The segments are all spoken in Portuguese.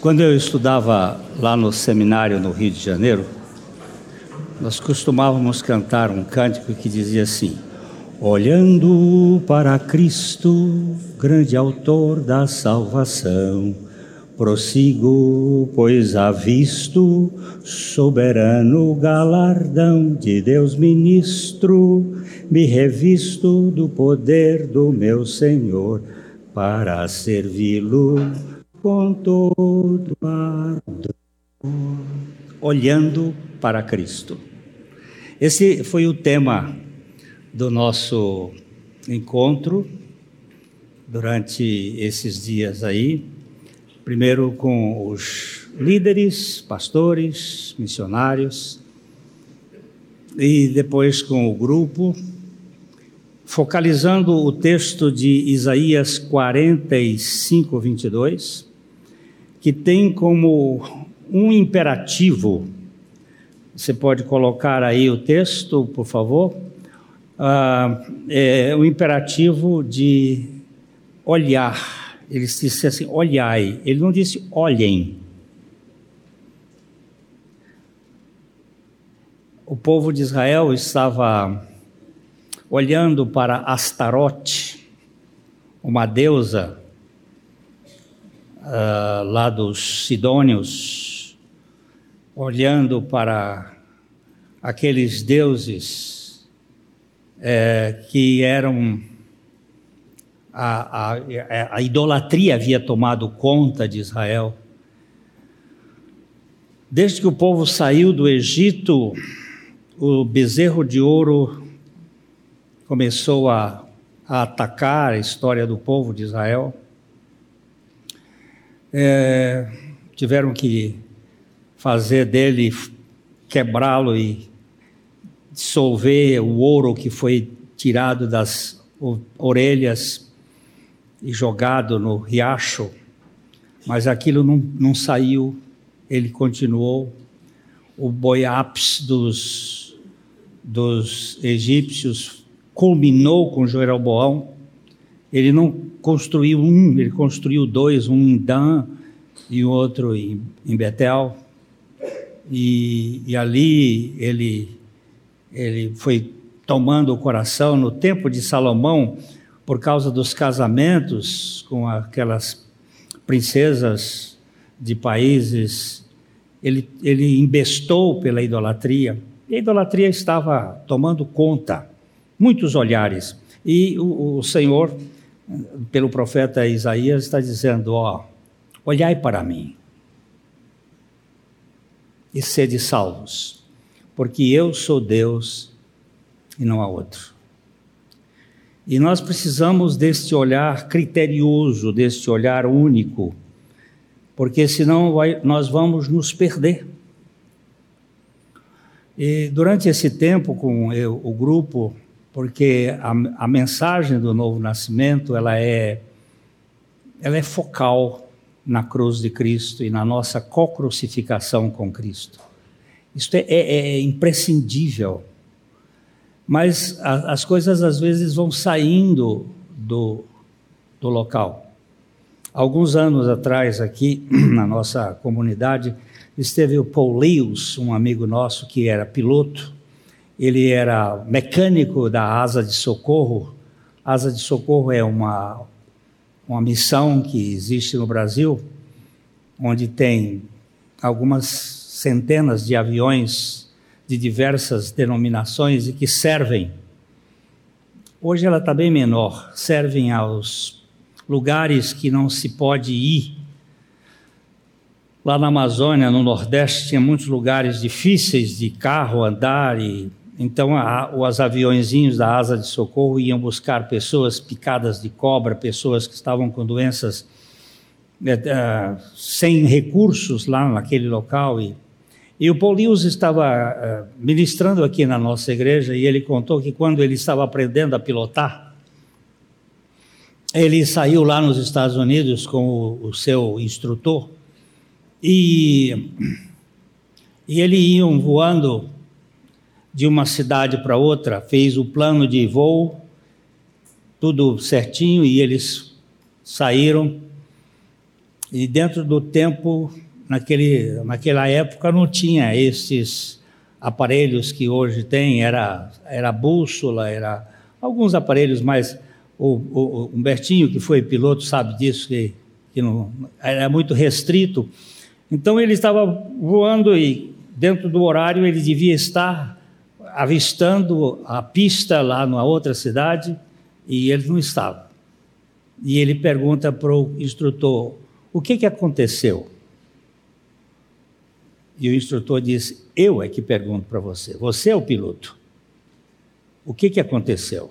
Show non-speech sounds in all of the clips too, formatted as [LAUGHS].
Quando eu estudava lá no seminário no Rio de Janeiro, nós costumávamos cantar um cântico que dizia assim: Olhando para Cristo, grande autor da salvação, prossigo, pois avisto soberano galardão de Deus ministro, me revisto do poder do meu Senhor para servi-lo com todo ardor, olhando para Cristo. Esse foi o tema do nosso encontro durante esses dias aí. Primeiro com os líderes, pastores, missionários, e depois com o grupo, focalizando o texto de Isaías 45, 22 que tem como um imperativo. Você pode colocar aí o texto, por favor? Ah, é o imperativo de olhar. Ele disse assim: olhai. Ele não disse olhem. O povo de Israel estava olhando para Astarote, uma deusa uh, lá dos Sidônios, olhando para aqueles deuses é, que eram. A, a, a idolatria havia tomado conta de Israel. Desde que o povo saiu do Egito, o bezerro de ouro começou a, a atacar a história do povo de Israel é, tiveram que fazer dele, quebrá-lo e dissolver o ouro que foi tirado das orelhas e jogado no riacho, mas aquilo não, não saiu, ele continuou. O boiaps dos, dos egípcios culminou com Jeroboão, ele não construiu um, ele construiu dois, um em Dan e outro em, em Betel. E, e, ali ele, ele foi tomando o coração no tempo de Salomão, por causa dos casamentos com aquelas princesas de países, ele, ele embestou pela idolatria. E a idolatria estava tomando conta, muitos olhares. E o, o Senhor pelo profeta Isaías, está dizendo: Ó, olhai para mim e sede salvos, porque eu sou Deus e não há outro. E nós precisamos deste olhar criterioso, deste olhar único, porque senão vai, nós vamos nos perder. E durante esse tempo, com eu, o grupo, porque a, a mensagem do novo nascimento ela é, ela é focal na cruz de Cristo e na nossa co-crucificação com Cristo. Isso é, é, é imprescindível. Mas a, as coisas às vezes vão saindo do, do local. Alguns anos atrás, aqui [CLEARS THROAT] na nossa comunidade, esteve o Paul Lewis, um amigo nosso que era piloto, ele era mecânico da Asa de Socorro. Asa de Socorro é uma, uma missão que existe no Brasil, onde tem algumas centenas de aviões de diversas denominações e que servem. Hoje ela está bem menor, servem aos lugares que não se pode ir. Lá na Amazônia, no Nordeste, tinha muitos lugares difíceis de carro andar e então, a, os aviõezinhos da asa de socorro iam buscar pessoas picadas de cobra, pessoas que estavam com doenças é, é, sem recursos lá naquele local. E, e o Paulinho estava é, ministrando aqui na nossa igreja e ele contou que quando ele estava aprendendo a pilotar, ele saiu lá nos Estados Unidos com o, o seu instrutor e, e eles iam voando de uma cidade para outra, fez o plano de voo, tudo certinho, e eles saíram. E dentro do tempo, naquele, naquela época, não tinha esses aparelhos que hoje tem, era, era bússola, era alguns aparelhos mais. O, o, o Humbertinho, que foi piloto, sabe disso, que, que não, era muito restrito. Então ele estava voando e dentro do horário ele devia estar avistando a pista lá na outra cidade e ele não estava. E ele pergunta para o instrutor: o que, que aconteceu? E o instrutor diz: Eu é que pergunto para você, você é o piloto. O que, que aconteceu?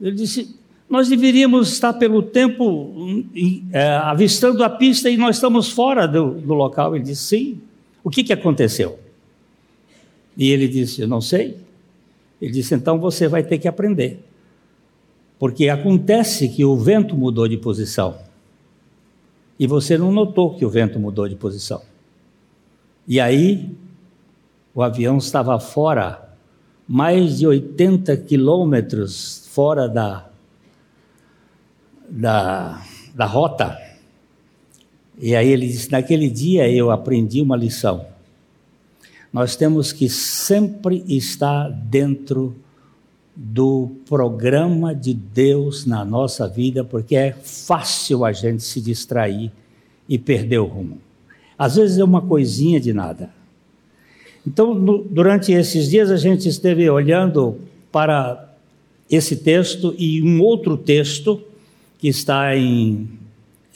Ele disse: Nós deveríamos estar pelo tempo é, avistando a pista e nós estamos fora do, do local. Ele disse: Sim. O que, que aconteceu? E ele disse: Eu não sei. Ele disse: Então você vai ter que aprender. Porque acontece que o vento mudou de posição. E você não notou que o vento mudou de posição. E aí, o avião estava fora, mais de 80 quilômetros fora da, da, da rota. E aí ele disse: Naquele dia eu aprendi uma lição. Nós temos que sempre estar dentro do programa de Deus na nossa vida, porque é fácil a gente se distrair e perder o rumo. Às vezes é uma coisinha de nada. Então, no, durante esses dias, a gente esteve olhando para esse texto e um outro texto que está em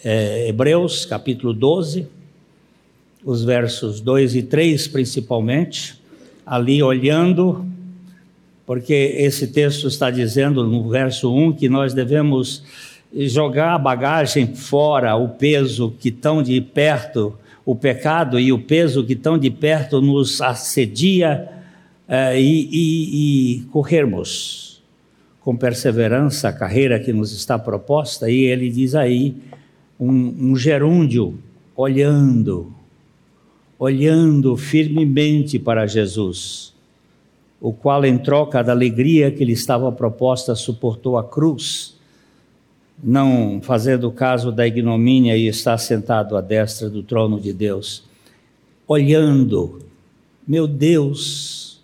é, Hebreus, capítulo 12, os versos 2 e 3 principalmente, ali olhando, porque esse texto está dizendo no verso 1 que nós devemos jogar a bagagem fora, o peso que tão de perto o pecado e o peso que tão de perto nos assedia uh, e, e, e corrermos com perseverança a carreira que nos está proposta. E ele diz aí um, um gerúndio olhando, olhando firmemente para Jesus, o qual, em troca da alegria que lhe estava proposta, suportou a cruz não fazendo caso da ignomínia e está sentado à destra do trono de Deus, olhando, meu Deus,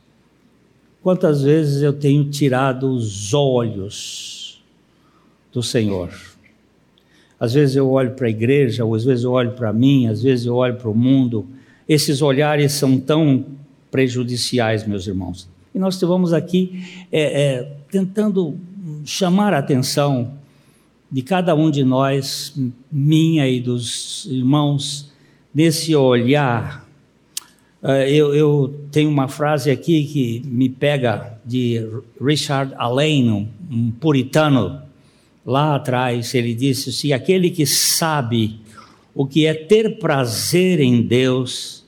quantas vezes eu tenho tirado os olhos do Senhor. Às vezes eu olho para a igreja, ou às vezes eu olho para mim, às vezes eu olho para o mundo. Esses olhares são tão prejudiciais, meus irmãos. E nós estivemos aqui é, é, tentando chamar a atenção de cada um de nós, minha e dos irmãos, nesse olhar. Uh, eu, eu, tenho uma frase aqui que me pega de Richard Allen, um puritano, lá atrás. Ele disse: Se aquele que sabe o que é ter prazer em Deus,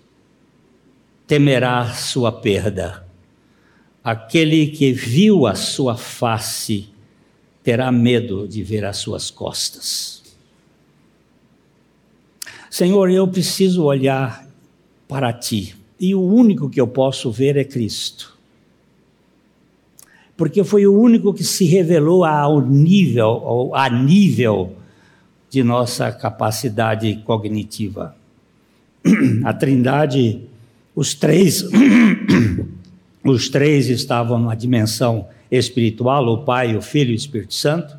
temerá sua perda. Aquele que viu a sua face, terá medo de ver as suas costas. Senhor, eu preciso olhar para ti, e o único que eu posso ver é Cristo. Porque foi o único que se revelou ao nível, a nível de nossa capacidade cognitiva. [CLEARS THROAT] A Trindade, os três, [CLEARS THROAT] os três estavam numa dimensão espiritual, o Pai, o Filho e o Espírito Santo.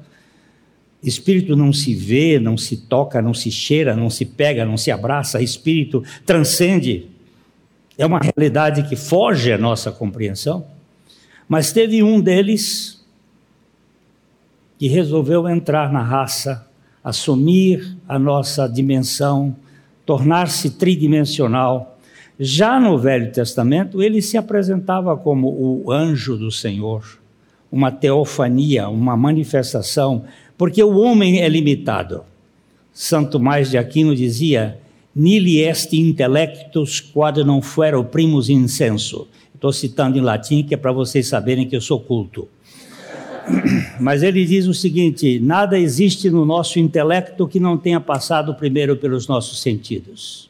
Espírito não se vê, não se toca, não se cheira, não se pega, não se abraça. Espírito transcende. É uma realidade que foge à nossa compreensão. Mas teve um deles que resolveu entrar na raça, assumir a nossa dimensão, tornar-se tridimensional já no Velho Testamento, ele se apresentava como o anjo do Senhor, uma teofania, uma manifestação, porque o homem é limitado. Santo Mais de Aquino dizia: Nili est intellectus quod non fuero primus incenso. Estou citando em latim, que é para vocês saberem que eu sou culto. Mas ele diz o seguinte: nada existe no nosso intelecto que não tenha passado primeiro pelos nossos sentidos.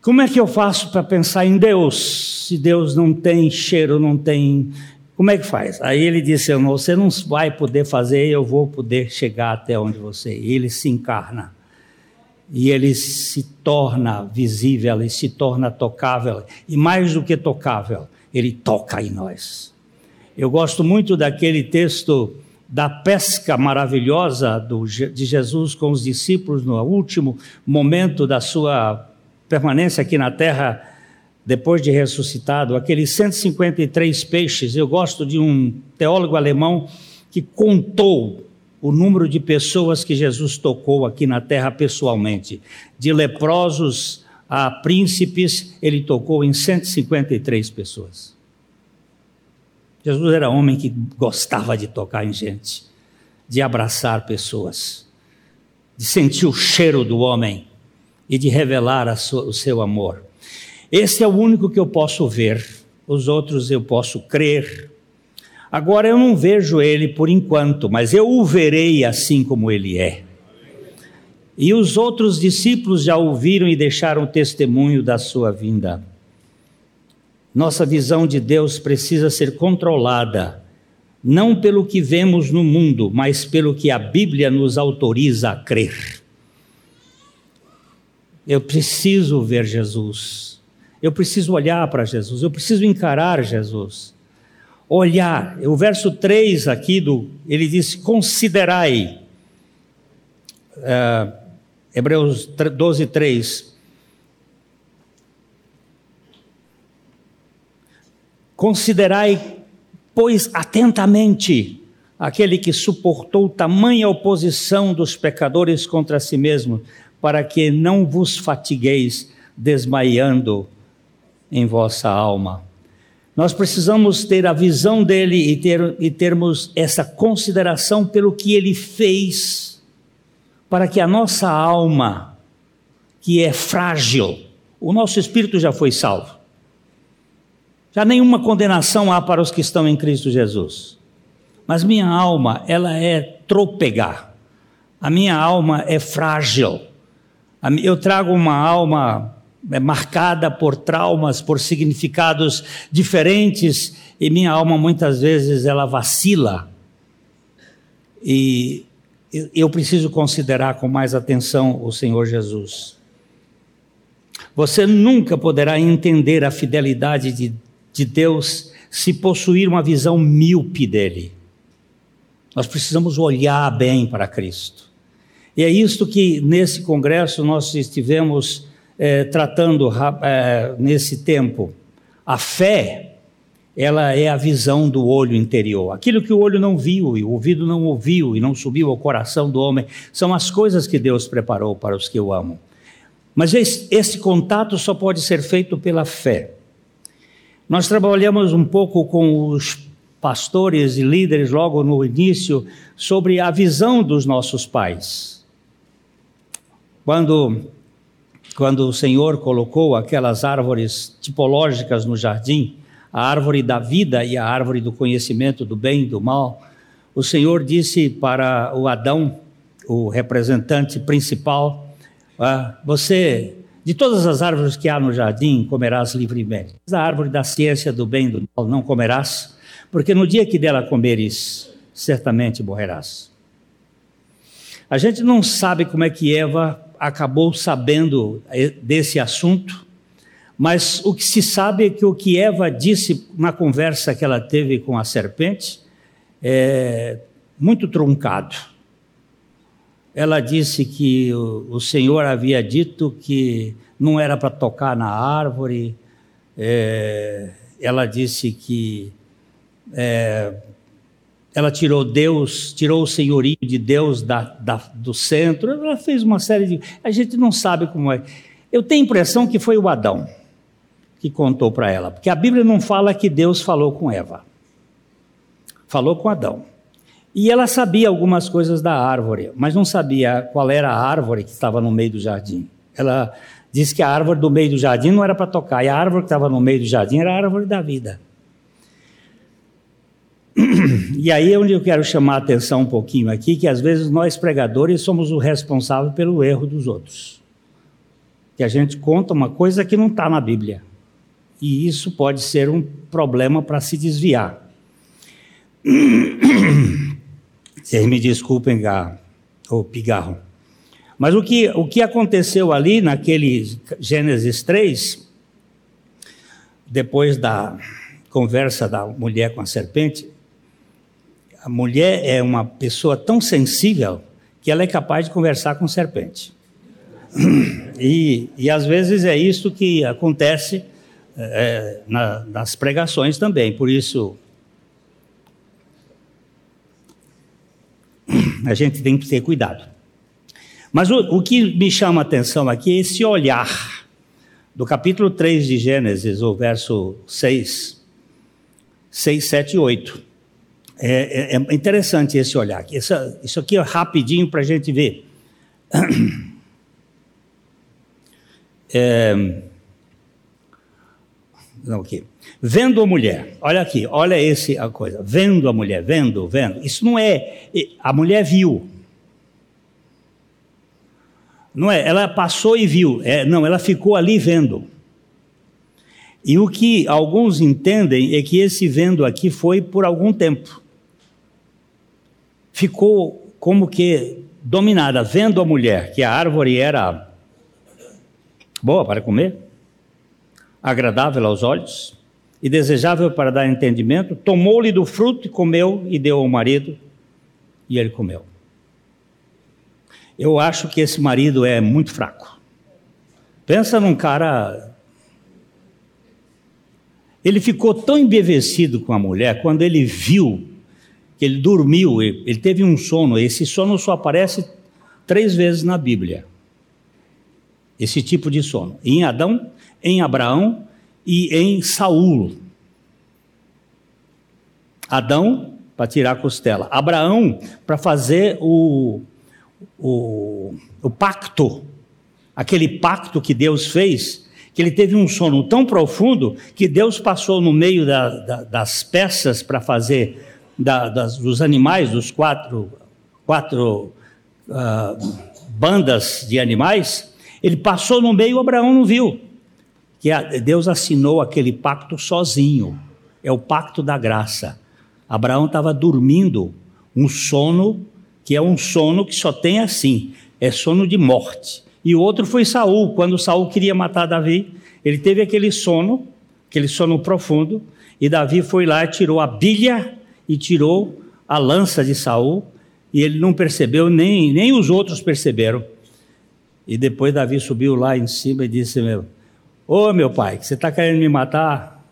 Como é que eu faço para pensar em Deus, se Deus não tem cheiro, não tem Como é que faz? Aí ele disse: Você não vai poder fazer, eu vou poder chegar até onde você. E ele se encarna. E ele se torna visível, ele se torna tocável. E mais do que tocável, ele toca em nós. Eu gosto muito daquele texto da pesca maravilhosa do, de Jesus com os discípulos no último momento da sua permanência aqui na terra, depois de ressuscitado, aqueles 153 peixes. Eu gosto de um teólogo alemão que contou o número de pessoas que Jesus tocou aqui na terra pessoalmente. De leprosos a príncipes, ele tocou em 153 pessoas. Jesus era homem que gostava de tocar em gente, de abraçar pessoas, de sentir o cheiro do homem e de revelar sua, o seu amor. Esse é o único que eu posso ver, os outros eu posso crer. Agora eu não vejo ele por enquanto, mas eu o verei assim como ele é. E os outros discípulos já ouviram e deixaram testemunho da sua vinda. Nossa visão de Deus precisa ser controlada, não pelo que vemos no mundo, mas pelo que a Bíblia nos autoriza a crer. Eu preciso ver Jesus, eu preciso olhar para Jesus, eu preciso encarar Jesus. Olhar, o verso 3 aqui, do, ele diz: considerai. Uh, Hebreus 12, 3. Considerai, pois, atentamente aquele que suportou tamanha oposição dos pecadores contra si mesmo, para que não vos fatigueis desmaiando em vossa alma. Nós precisamos ter a visão dele e, ter, e termos essa consideração pelo que ele fez, para que a nossa alma, que é frágil, o nosso espírito já foi salvo já nenhuma condenação há para os que estão em Cristo Jesus. Mas minha alma, ela é trôpega. A minha alma é frágil. Eu trago uma alma é, marcada por traumas, por significados diferentes, e minha alma muitas vezes ela vacila. E eu preciso considerar com mais atenção o Senhor Jesus. Você nunca poderá entender a fidelidade de de Deus se possuir uma visão míope dele. Nós precisamos olhar bem para Cristo. E é isto que nesse congresso nós estivemos é, tratando é, nesse tempo. A fé, ela é a visão do olho interior. Aquilo que o olho não viu e o ouvido não ouviu e não subiu ao coração do homem, são as coisas que Deus preparou para os que o amam. Mas esse, esse contato só pode ser feito pela fé. Nós trabalhamos um pouco com os pastores e líderes logo no início sobre a visão dos nossos pais. Quando, quando o Senhor colocou aquelas árvores tipológicas no jardim, a árvore da vida e a árvore do conhecimento do bem e do mal, o Senhor disse para o Adão, o representante principal, ah, você de todas as árvores que há no jardim, comerás livremente. Da árvore da ciência do bem e do mal não comerás, porque no dia que dela comeres, certamente morrerás. A gente não sabe como é que Eva acabou sabendo desse assunto, mas o que se sabe é que o que Eva disse na conversa que ela teve com a serpente é muito truncado ela disse que o, Senhor havia dito que não era para tocar na árvore, é, ela disse que é, ela tirou Deus, tirou o senhorio de Deus da, da, do centro, ela fez uma série de. A gente não sabe como é. Eu tenho a impressão que foi o Adão que contou para ela, porque a Bíblia não fala que Deus falou com Eva, falou com Adão. E ela sabia algumas coisas da árvore, mas não sabia qual era a árvore que estava no meio do jardim. Ela disse que a árvore do meio do jardim não era para tocar, e a árvore que estava no meio do jardim era a árvore da vida. [CLEARS THROAT] E aí é onde eu quero chamar a atenção um pouquinho aqui, que às vezes nós pregadores somos o responsável pelo erro dos outros. Que a gente conta uma coisa que não está na Bíblia. E isso pode ser um problema para se desviar. [CLEARS THROAT] Vocês me desculpem, o pigarro. Mas o que, o que aconteceu ali naquele Gênesis 3, depois da conversa da mulher com a serpente, a mulher é uma pessoa tão sensível que ela é capaz de conversar com serpente. [CLEARS THROAT] E, e às vezes é isso que acontece é, na, nas pregações também, por isso a gente tem que ter cuidado. Mas o, o que me chama a atenção aqui é esse olhar do capítulo 3 de Gênesis, o verso 6, 6, 7 e 8. É, é, interessante esse olhar. Isso, isso aqui é rapidinho para a gente ver. [CLEARS THROAT] É, não, aqui. Vendo a mulher, olha aqui, olha esse a coisa. Vendo a mulher, vendo, vendo. Isso não é. A mulher viu. Não é, ela passou e viu. É, não, ela ficou ali vendo. E o que alguns entendem é que esse vendo aqui foi por algum tempo. Ficou como que dominada, vendo a mulher, que a árvore era boa para comer, agradável aos olhos e desejável para dar entendimento, tomou-lhe do fruto e comeu e deu ao marido, e ele comeu. Eu acho que esse marido é muito fraco. Pensa num cara. Ele ficou tão embevecido com a mulher quando ele viu que ele dormiu, ele teve um sono. Esse sono só aparece três vezes na Bíblia esse tipo de sono. Em Adão, em Abraão e em Saul. Adão para tirar a costela, Abraão para fazer o, o, o pacto, aquele pacto que Deus fez, que ele teve um sono tão profundo que Deus passou no meio da, da, das peças para fazer da, das, dos animais, dos quatro, quatro uh, bandas de animais, ele passou no meio, Abraão não viu. Que Deus assinou aquele pacto sozinho. É o pacto da graça. Abraão estava dormindo um sono que é um sono que só tem assim, é sono de morte. E o outro foi Saul, quando Saul queria matar Davi, ele teve aquele sono, aquele sono profundo, e Davi foi lá e tirou a bilha e tirou a lança de Saul, e ele não percebeu, nem, nem os outros perceberam. E depois Davi subiu lá em cima e disse: meu, Ô meu pai, você está querendo me matar?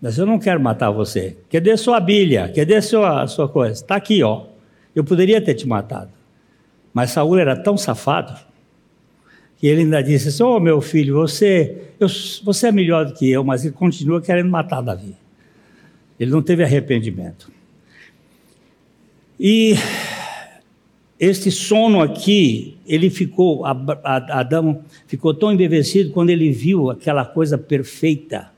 Mas eu não quero matar você. Cadê sua bilha? Cadê sua, sua coisa? Está aqui, ó. Eu poderia ter te matado. Mas Saul era tão safado que ele ainda disse assim: Ô oh, meu filho, você, eu, você é melhor do que eu, mas ele continua querendo matar Davi. Ele não teve arrependimento. E este sono aqui, ele ficou, Adão ficou tão embevecido quando ele viu aquela coisa perfeita.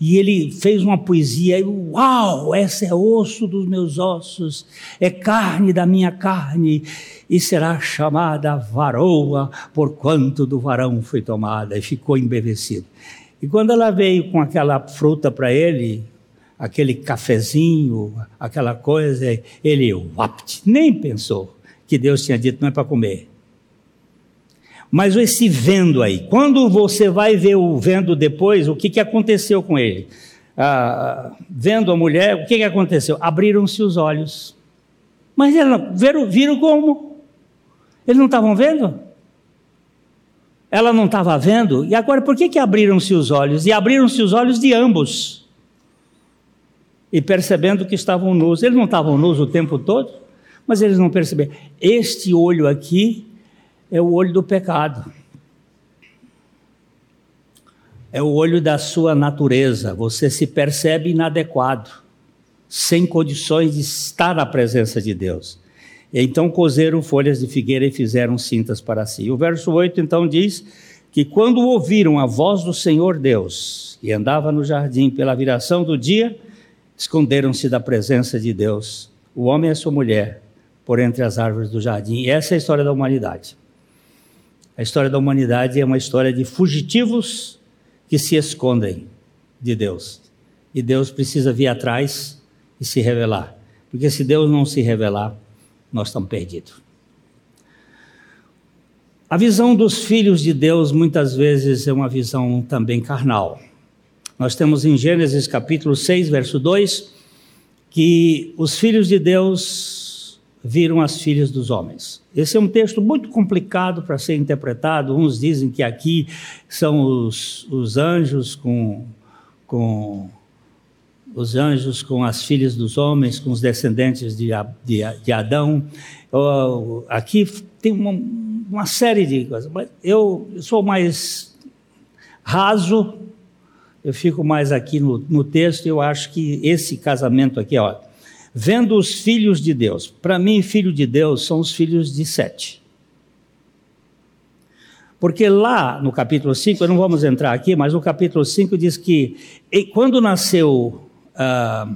E ele fez uma poesia, e, uau, essa é osso dos meus ossos, é carne da minha carne, e será chamada varoa, porquanto do varão foi tomada, e ficou embevecido. E quando ela veio com aquela fruta para ele, aquele cafezinho, aquela coisa, ele, wapt, nem pensou que Deus tinha dito não é para comer. Mas esse vendo aí, quando você vai ver o vendo depois, o que, que aconteceu com ele? Ah, vendo a mulher, o que, que aconteceu? Abriram-se os olhos. Mas eles viram, viram como? Eles não estavam vendo? Ela não estava vendo? E agora, por que, que abriram-se os olhos? E abriram-se os olhos de ambos. E percebendo que estavam nus. Eles não estavam nus o tempo todo? Mas eles não perceberam. Este olho aqui é o olho do pecado. É o olho da sua natureza. Você se percebe inadequado, sem condições de estar na presença de Deus. Então cozeram folhas de figueira e fizeram cintas para si. O verso 8 então diz que quando ouviram a voz do Senhor Deus, e andava no jardim pela viração do dia, esconderam-se da presença de Deus, o homem e a sua mulher, por entre as árvores do jardim. E essa é a história da humanidade. A história da humanidade é uma história de fugitivos que se escondem de Deus. E Deus precisa vir atrás e se revelar. Porque se Deus não se revelar, nós estamos perdidos. A visão dos filhos de Deus muitas vezes é uma visão também carnal. Nós temos em Gênesis capítulo 6, verso 2, que os filhos de Deus viram as filhas dos homens. Esse é um texto muito complicado para ser interpretado. Uns dizem que aqui são os, os anjos com, com os anjos com as filhas dos homens, com os descendentes de, de, de Adão. Aqui tem uma, uma série de coisas, mas eu sou mais raso, eu fico mais aqui no, no texto, eu acho que esse casamento aqui, ó, vendo os filhos de Deus, para mim, filho de Deus são os filhos de Sete. Porque lá no capítulo 5, não vamos entrar aqui, mas no capítulo 5 diz que quando nasceu ah,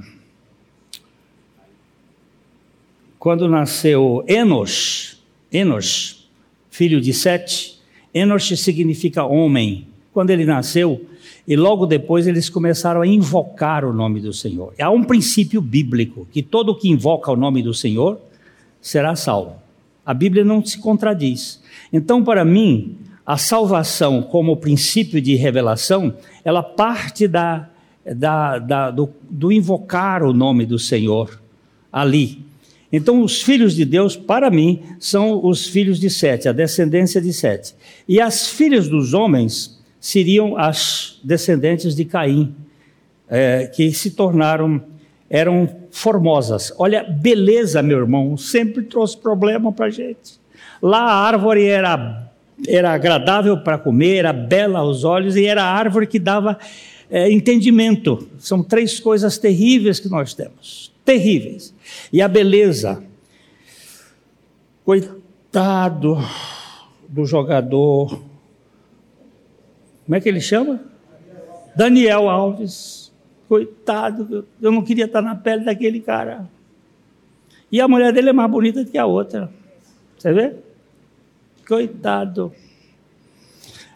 quando nasceu Enos, Enos, filho de Sete, Enos significa homem. Quando ele nasceu, e logo depois eles começaram a invocar o nome do Senhor. Há um princípio bíblico que todo que invoca o nome do Senhor será salvo. A Bíblia não se contradiz. Então, para mim, a salvação como princípio de revelação, ela parte da da, da, do, do invocar o nome do Senhor ali. Então, os filhos de Deus, para mim, são os filhos de Sete, a descendência de Sete. E as filhas dos homens seriam as descendentes de Caim, é, que se tornaram, eram formosas. Olha, beleza, meu irmão, sempre trouxe problema para a gente. Lá a árvore era, era agradável para comer, era bela aos olhos e era a árvore que dava é, entendimento. São três coisas terríveis que nós temos. Terríveis. E a beleza. Coitado do jogador. Como é que ele chama? Daniel Alves. Coitado, eu não queria estar na pele daquele cara. E a mulher dele é mais bonita do que a outra. Você vê? Coitado.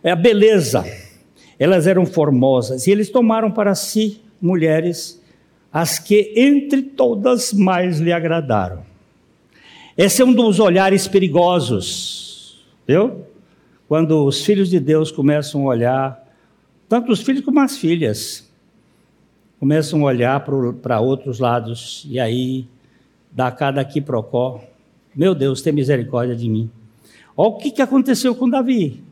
É a beleza. Elas eram formosas e eles tomaram para si mulheres as que entre todas mais lhe agradaram. Esse é um dos olhares perigosos, viu? Quando os filhos de Deus começam a olhar, tanto os filhos como as filhas, começam a olhar para outros lados e aí dá cada quiprocó. Meu Deus, tem misericórdia de mim. Olha o que, que aconteceu com Davi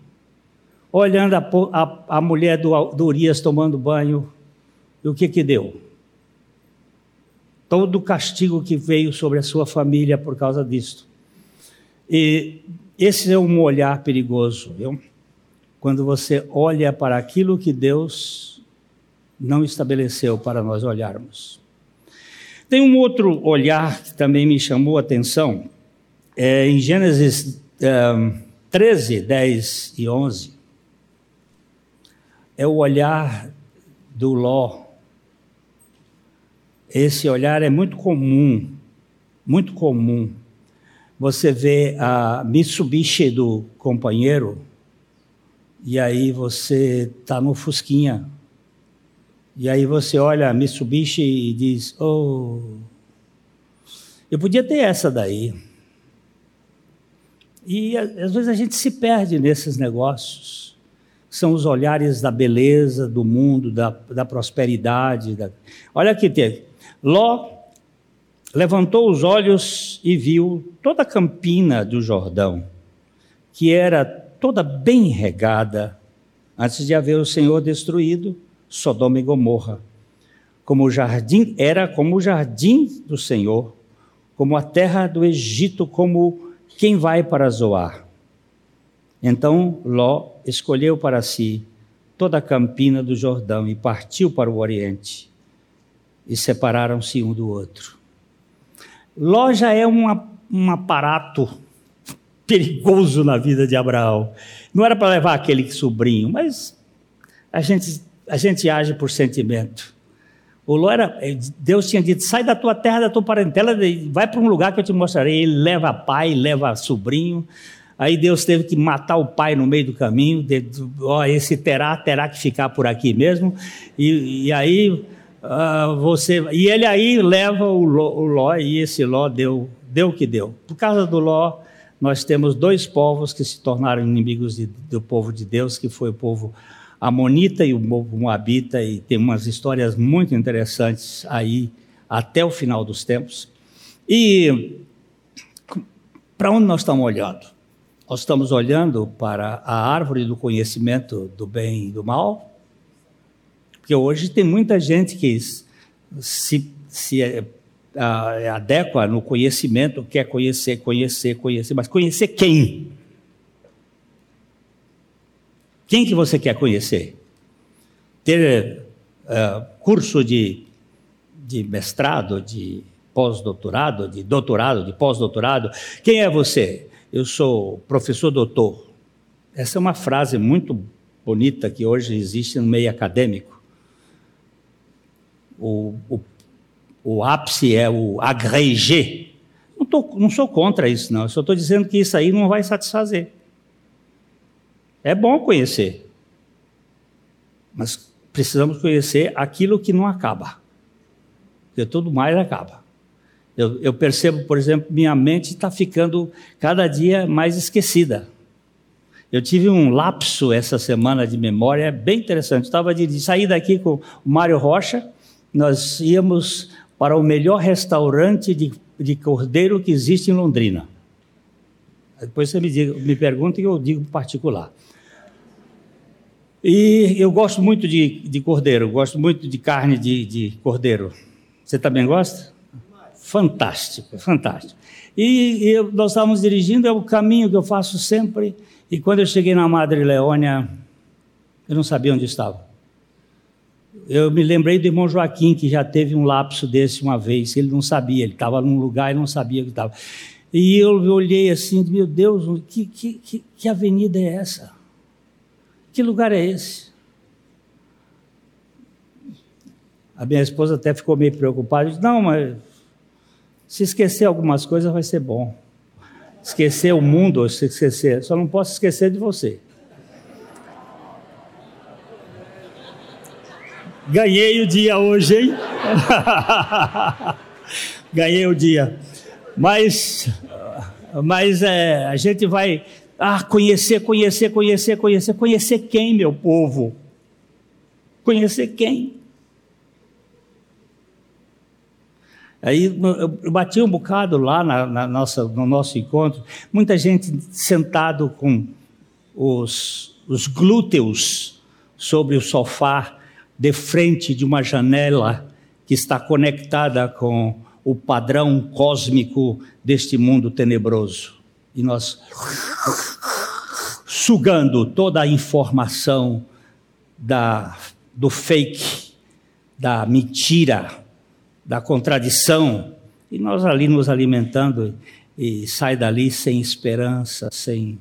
olhando a, a, a mulher do, do Urias tomando banho, e o que que deu? Todo o castigo que veio sobre a sua família por causa disto. E esse é um olhar perigoso, viu? Quando você olha para aquilo que Deus não estabeleceu para nós olharmos. Tem um outro olhar que também me chamou a atenção, é em Gênesis eh, 13, 10 e 11 é o olhar do Ló. Esse olhar é muito comum, muito comum. Você vê a Mitsubishi do companheiro e aí você está no Fusquinha. E aí você olha a Mitsubishi e diz: Oh, eu podia ter essa daí. E às vezes a gente se perde nesses negócios são os olhares da beleza do mundo, da, da prosperidade. Da... Olha aqui. Ló levantou os olhos e viu toda a campina do Jordão, que era toda bem regada, antes de haver o Senhor destruído Sodoma e Gomorra. Como o jardim, era como o jardim do Senhor, como a terra do Egito, como quem vai para Zoar. Então Ló escolheu para si toda a campina do Jordão e partiu para o Oriente. E separaram-se um do outro. Ló já é um aparato perigoso na vida de Abraão. Não era para levar aquele sobrinho, mas a gente, a gente age por sentimento. O Ló era, Deus tinha dito: sai da tua terra, da tua parentela, vai para um lugar que eu te mostrarei. Ele leva pai, leva sobrinho. Aí Deus teve que matar o pai no meio do caminho. De, ó, esse terá, terá que ficar por aqui mesmo. E, e aí uh, você. E ele aí leva o Ló, o Ló, e esse Ló deu, deu o que deu. Por causa do Ló, nós temos dois povos que se tornaram inimigos de, do povo de Deus, que foi o povo amonita e o povo moabita, e tem umas histórias muito interessantes aí até o final dos tempos. E para onde nós estamos olhando? Nós estamos olhando para a árvore do conhecimento do bem e do mal, porque hoje tem muita gente que se, se adequa no conhecimento, quer conhecer, conhecer, conhecer, mas conhecer quem? Quem que você quer conhecer? Ter uh, curso de, de mestrado, de pós-doutorado, de doutorado, de pós-doutorado. Quem é você? Eu sou professor doutor. Essa é uma frase muito bonita que hoje existe no meio acadêmico. O, o, o ápice é o agrégé. Não, tô, não sou contra isso, não. Eu só estou dizendo que isso aí não vai satisfazer. É bom conhecer, mas precisamos conhecer aquilo que não acaba, porque tudo mais acaba. Eu, eu percebo, por exemplo, minha mente está ficando cada dia mais esquecida. Eu tive um lapso essa semana de memória bem interessante. Estava de, de sair daqui com o Mário Rocha, nós íamos para o melhor restaurante de, de cordeiro que existe em Londrina. Depois você me, diga, me pergunta e eu digo particular. E eu gosto muito de, de cordeiro, gosto muito de carne de, de cordeiro. Você também gosta? fantástico, fantástico. E, e nós estávamos dirigindo, é o caminho que eu faço sempre, e quando eu cheguei na Madre Leônia, eu não sabia onde estava. Eu me lembrei do irmão Joaquim, que já teve um lapso desse uma vez, ele não sabia, ele estava num lugar e não sabia que estava. E eu olhei assim, meu Deus, que, que, que, que avenida é essa? Que lugar é esse? A minha esposa até ficou meio preocupada, disse, não, mas se esquecer algumas coisas vai ser bom. Esquecer o mundo, se esquecer, só não posso esquecer de você. Ganhei o dia hoje, hein? [LAUGHS] Ganhei o dia. Mas, mas é, a gente vai ah, conhecer, conhecer, conhecer, conhecer. Conhecer quem, meu povo? Conhecer quem? Aí eu bati um bocado lá na, na nossa, no nosso encontro, muita gente sentado com os, os glúteos sobre o sofá, de frente de uma janela que está conectada com o padrão cósmico deste mundo tenebroso. E nós sugando toda a informação da, do fake, da mentira, da contradição, e nós ali nos alimentando e, sai dali sem esperança, sem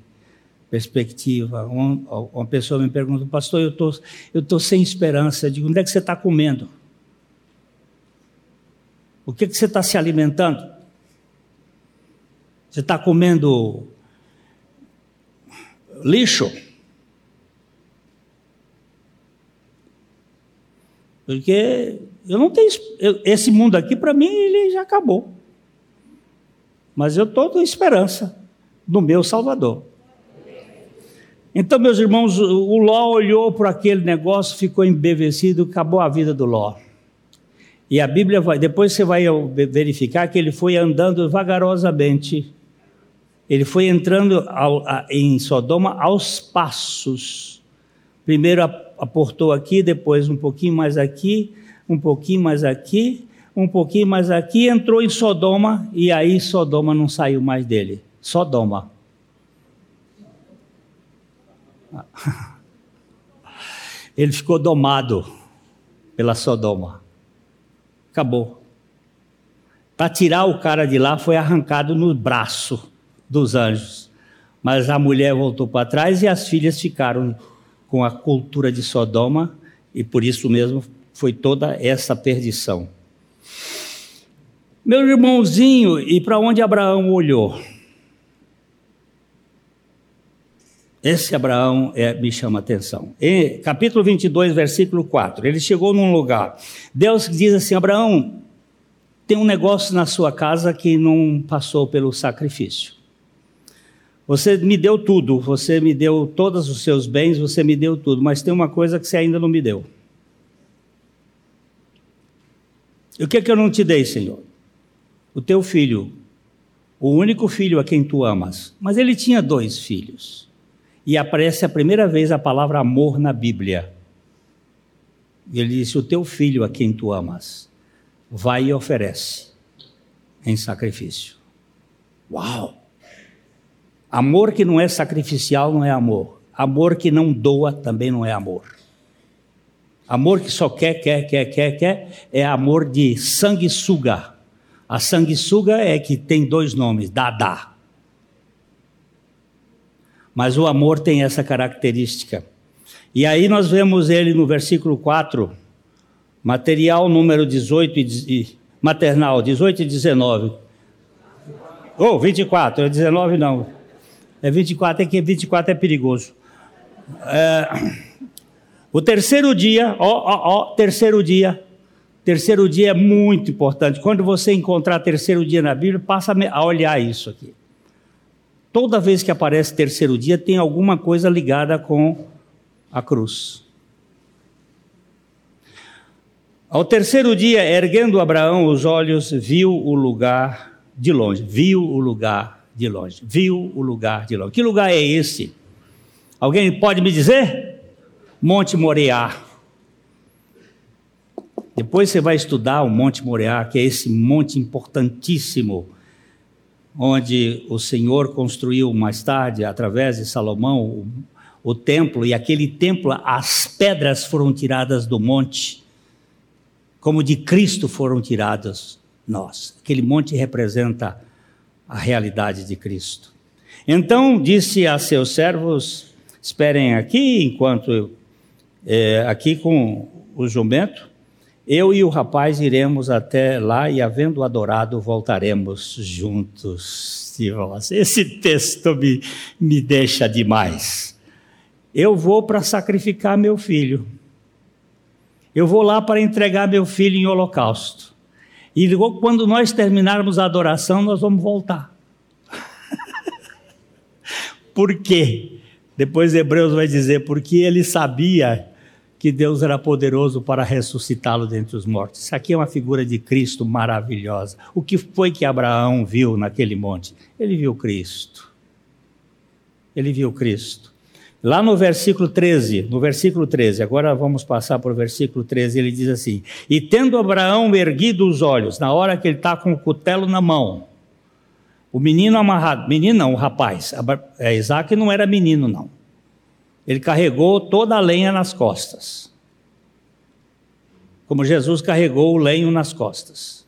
perspectiva. Uma, uma pessoa me pergunta, pastor, eu tô, estou tô sem esperança. Eu digo, onde é que você está comendo? O que, que você está se alimentando? Você está comendo lixo? Porque eu não tenho. Eu, esse mundo aqui, para mim, ele já acabou. Mas eu estou com esperança no meu Salvador. Então, meus irmãos, o Ló olhou para aquele negócio, ficou embevecido, acabou a vida do Ló. E a Bíblia vai, depois você vai verificar que ele foi andando vagarosamente. Ele foi entrando ao, a, em Sodoma aos passos. Primeiro aportou aqui, depois um pouquinho mais aqui, um pouquinho mais aqui, um pouquinho mais aqui, entrou em Sodoma e aí Sodoma não saiu mais dele. Sodoma. [LAUGHS] Ele ficou domado pela Sodoma. Acabou. Para tirar o cara de lá foi arrancado no braço dos anjos. Mas a mulher voltou para trás e as filhas ficaram com a cultura de Sodoma e por isso mesmo foi toda essa perdição. Meu irmãozinho, e para onde Abraão olhou? Esse Abraão é, me chama a atenção. Em capítulo 22, versículo 4, ele chegou num lugar. Deus diz assim: Abraão, tem um negócio na sua casa que não passou pelo sacrifício. Você me deu tudo, você me deu todos os seus bens, você me deu tudo, mas tem uma coisa que você ainda não me deu. E o que é que eu não te dei, Senhor? O teu filho, o único filho a quem tu amas. Mas ele tinha dois filhos. E aparece a primeira vez a palavra amor na Bíblia. Ele disse: O teu filho a quem tu amas, vai e oferece em sacrifício. Uau! Amor que não é sacrificial não é amor. Amor que não doa também não é amor. Amor que só quer, quer, quer, quer, quer, é amor de sanguessuga. A sanguessuga é que tem dois nomes, dada. Mas o amor tem essa característica. E aí nós vemos ele no versículo 4, material número 18 e maternal, 18 e 19. Oh, 24, é 19 não. É 24, é que 24 é perigoso. É, o terceiro dia, ó, ó, ó, terceiro dia. Terceiro dia é muito importante. Quando você encontrar terceiro dia na Bíblia, passa a olhar isso aqui. Toda vez que aparece terceiro dia, tem alguma coisa ligada com a cruz. Ao terceiro dia, erguendo Abraão os olhos, viu o lugar de longe. Viu o lugar de longe. Viu o lugar de longe. Que lugar é esse? Alguém pode me dizer? Monte Moriá. Depois você vai estudar o Monte Moriá, que é esse monte importantíssimo onde o Senhor construiu mais tarde, através de Salomão, o, o templo, e aquele templo, as pedras foram tiradas do monte, como de Cristo foram tiradas nós. Aquele monte representa a realidade de Cristo. Então disse a seus servos: esperem aqui, enquanto é, aqui com o jumento, eu e o rapaz iremos até lá e, havendo adorado, voltaremos juntos. Esse texto me, me deixa demais. Eu vou para sacrificar meu filho. Eu vou lá para entregar meu filho em holocausto. E quando nós terminarmos a adoração, nós vamos voltar. [LAUGHS] Por quê? Depois Hebreus vai dizer, porque ele sabia que Deus era poderoso para ressuscitá-lo dentre os mortos. Isso aqui é uma figura de Cristo maravilhosa. O que foi que Abraão viu naquele monte? Ele viu Cristo. Ele viu Cristo. Lá no versículo 13, no versículo 13, agora vamos passar para o versículo 13, ele diz assim: E tendo Abraão erguido os olhos, na hora que ele está com o cutelo na mão, o menino amarrado, menino não, o rapaz, é, Isaac não era menino, não. Ele carregou toda a lenha nas costas. Como Jesus carregou o lenho nas costas.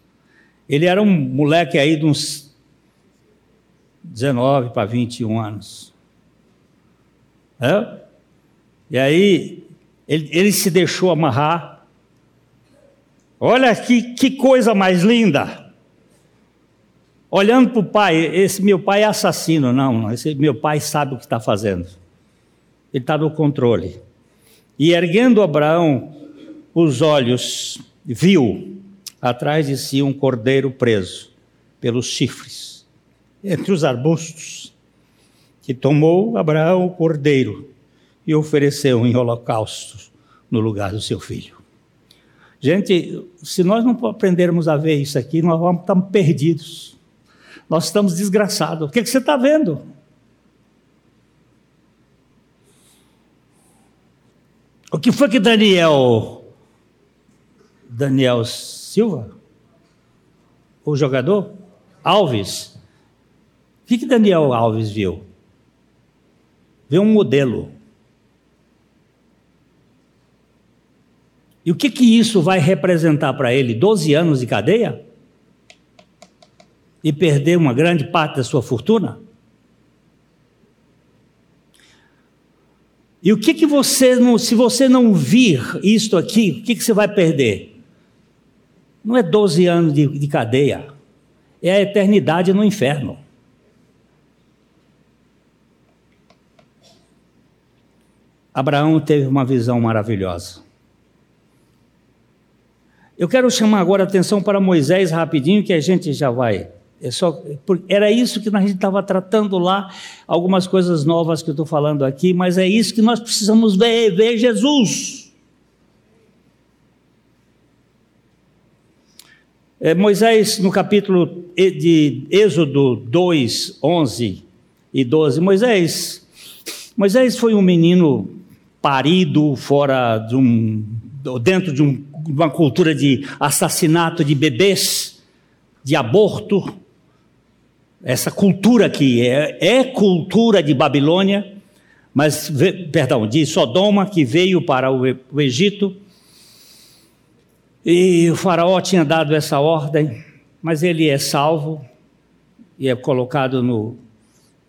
Ele era um moleque aí de uns 19 para 21 anos. É? E aí, ele, ele se deixou amarrar. Olha que, que coisa mais linda! Olhando para o pai, esse meu pai é assassino. Não, esse meu pai sabe o que está fazendo. Ele está no controle. E erguendo Abraão os olhos, viu atrás de si um cordeiro preso pelos chifres, entre os arbustos, que tomou Abraão o cordeiro e ofereceu em holocausto no lugar do seu filho. Gente, se nós não aprendermos a ver isso aqui, nós vamos estar perdidos. Nós estamos desgraçados. O que, é que você está vendo? O que foi que Daniel. Daniel Silva? O jogador? Alves. O que, que Daniel Alves viu? Viu um modelo. E o que, que isso vai representar para ele? Doze anos de cadeia? E perder uma grande parte da sua fortuna? E o que que você não, se você não vir isto aqui, o que que você vai perder? Não é 12 anos de, de cadeia, é a eternidade no inferno. Abraão teve uma visão maravilhosa. Eu quero chamar agora a atenção para Moisés rapidinho, que a gente já vai. É só, era isso que a gente estava tratando lá, algumas coisas novas que eu estou falando aqui, mas é isso que nós precisamos ver, ver Jesus. É, Moisés, no capítulo de Êxodo 2, 11 e 12, Moisés, Moisés foi um menino parido fora de um, dentro de um, uma cultura de assassinato de bebês, de aborto, essa cultura que é, é cultura de Babilônia, mas, perdão, de Sodoma, que veio para o, o Egito, e o faraó tinha dado essa ordem, mas ele é salvo e é colocado no,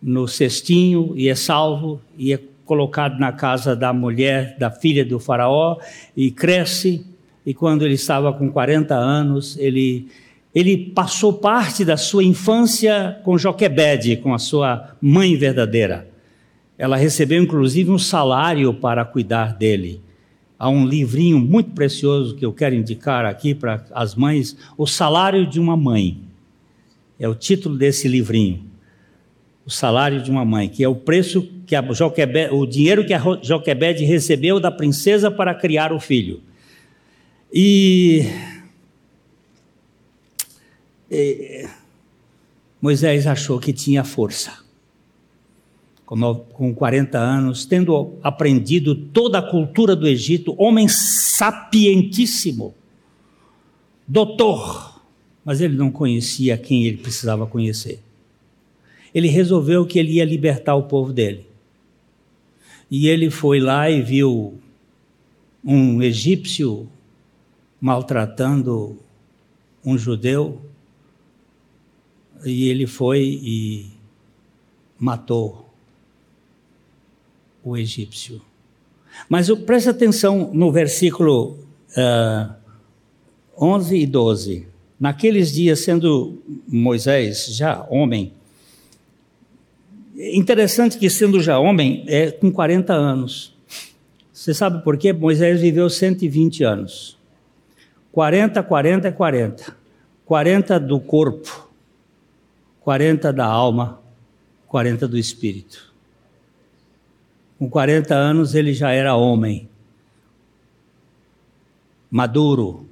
no cestinho e é salvo e é colocado na casa da mulher, da filha do faraó e cresce. E quando ele estava com 40 anos, ele ele passou parte da sua infância com Joquebede, com a sua mãe verdadeira. Ela recebeu inclusive um salário para cuidar dele. Há um livrinho muito precioso que eu quero indicar aqui para as mães, O Salário de uma Mãe. É o título desse livrinho. O salário de uma mãe, que é o preço que a Joquebede, o dinheiro que a Joquebede recebeu da princesa para criar o filho. E Moisés achou que tinha força. Com 40 anos, tendo aprendido toda a cultura do Egito, homem sapientíssimo, doutor, mas ele não conhecia quem ele precisava conhecer. Ele resolveu que ele ia libertar o povo dele. E ele foi lá e viu um egípcio maltratando um judeu e ele foi e matou o egípcio. Mas preste atenção no versículo uh, ah, 11 e 12. Naqueles dias, sendo Moisés já homem, interessante que sendo já homem, é com 40 anos. Você sabe por quê? Moisés viveu 120 anos. 40, 40 é 40. 40 do corpo, 40 da alma, 40 do espírito. Com 40 anos ele já era homem, maduro,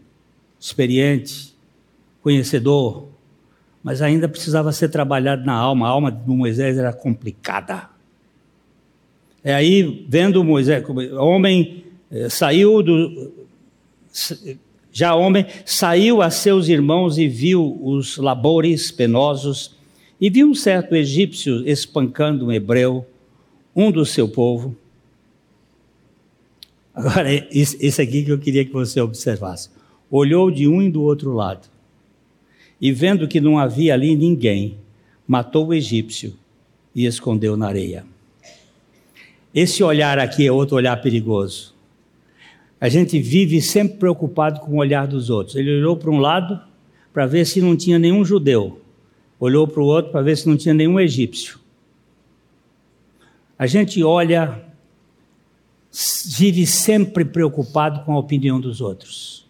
experiente, conhecedor, mas ainda precisava ser trabalhado na alma. A alma de Moisés era complicada. É aí, vendo Moisés, homem, eh, saiu do. Já homem, saiu a seus irmãos e viu os labores penosos e viu um certo egípcio espancando um hebreu, um do seu povo. Agora, isso aqui que eu queria que você observasse. Olhou de um e do outro lado, e vendo que não havia ali ninguém, matou o egípcio e escondeu na areia. Esse olhar aqui é outro olhar perigoso. A gente vive sempre preocupado com o olhar dos outros. Ele olhou para um lado para ver se não tinha nenhum judeu olhou para o outro para ver se não tinha nenhum egípcio. A gente olha, vive sempre preocupado com a opinião dos outros.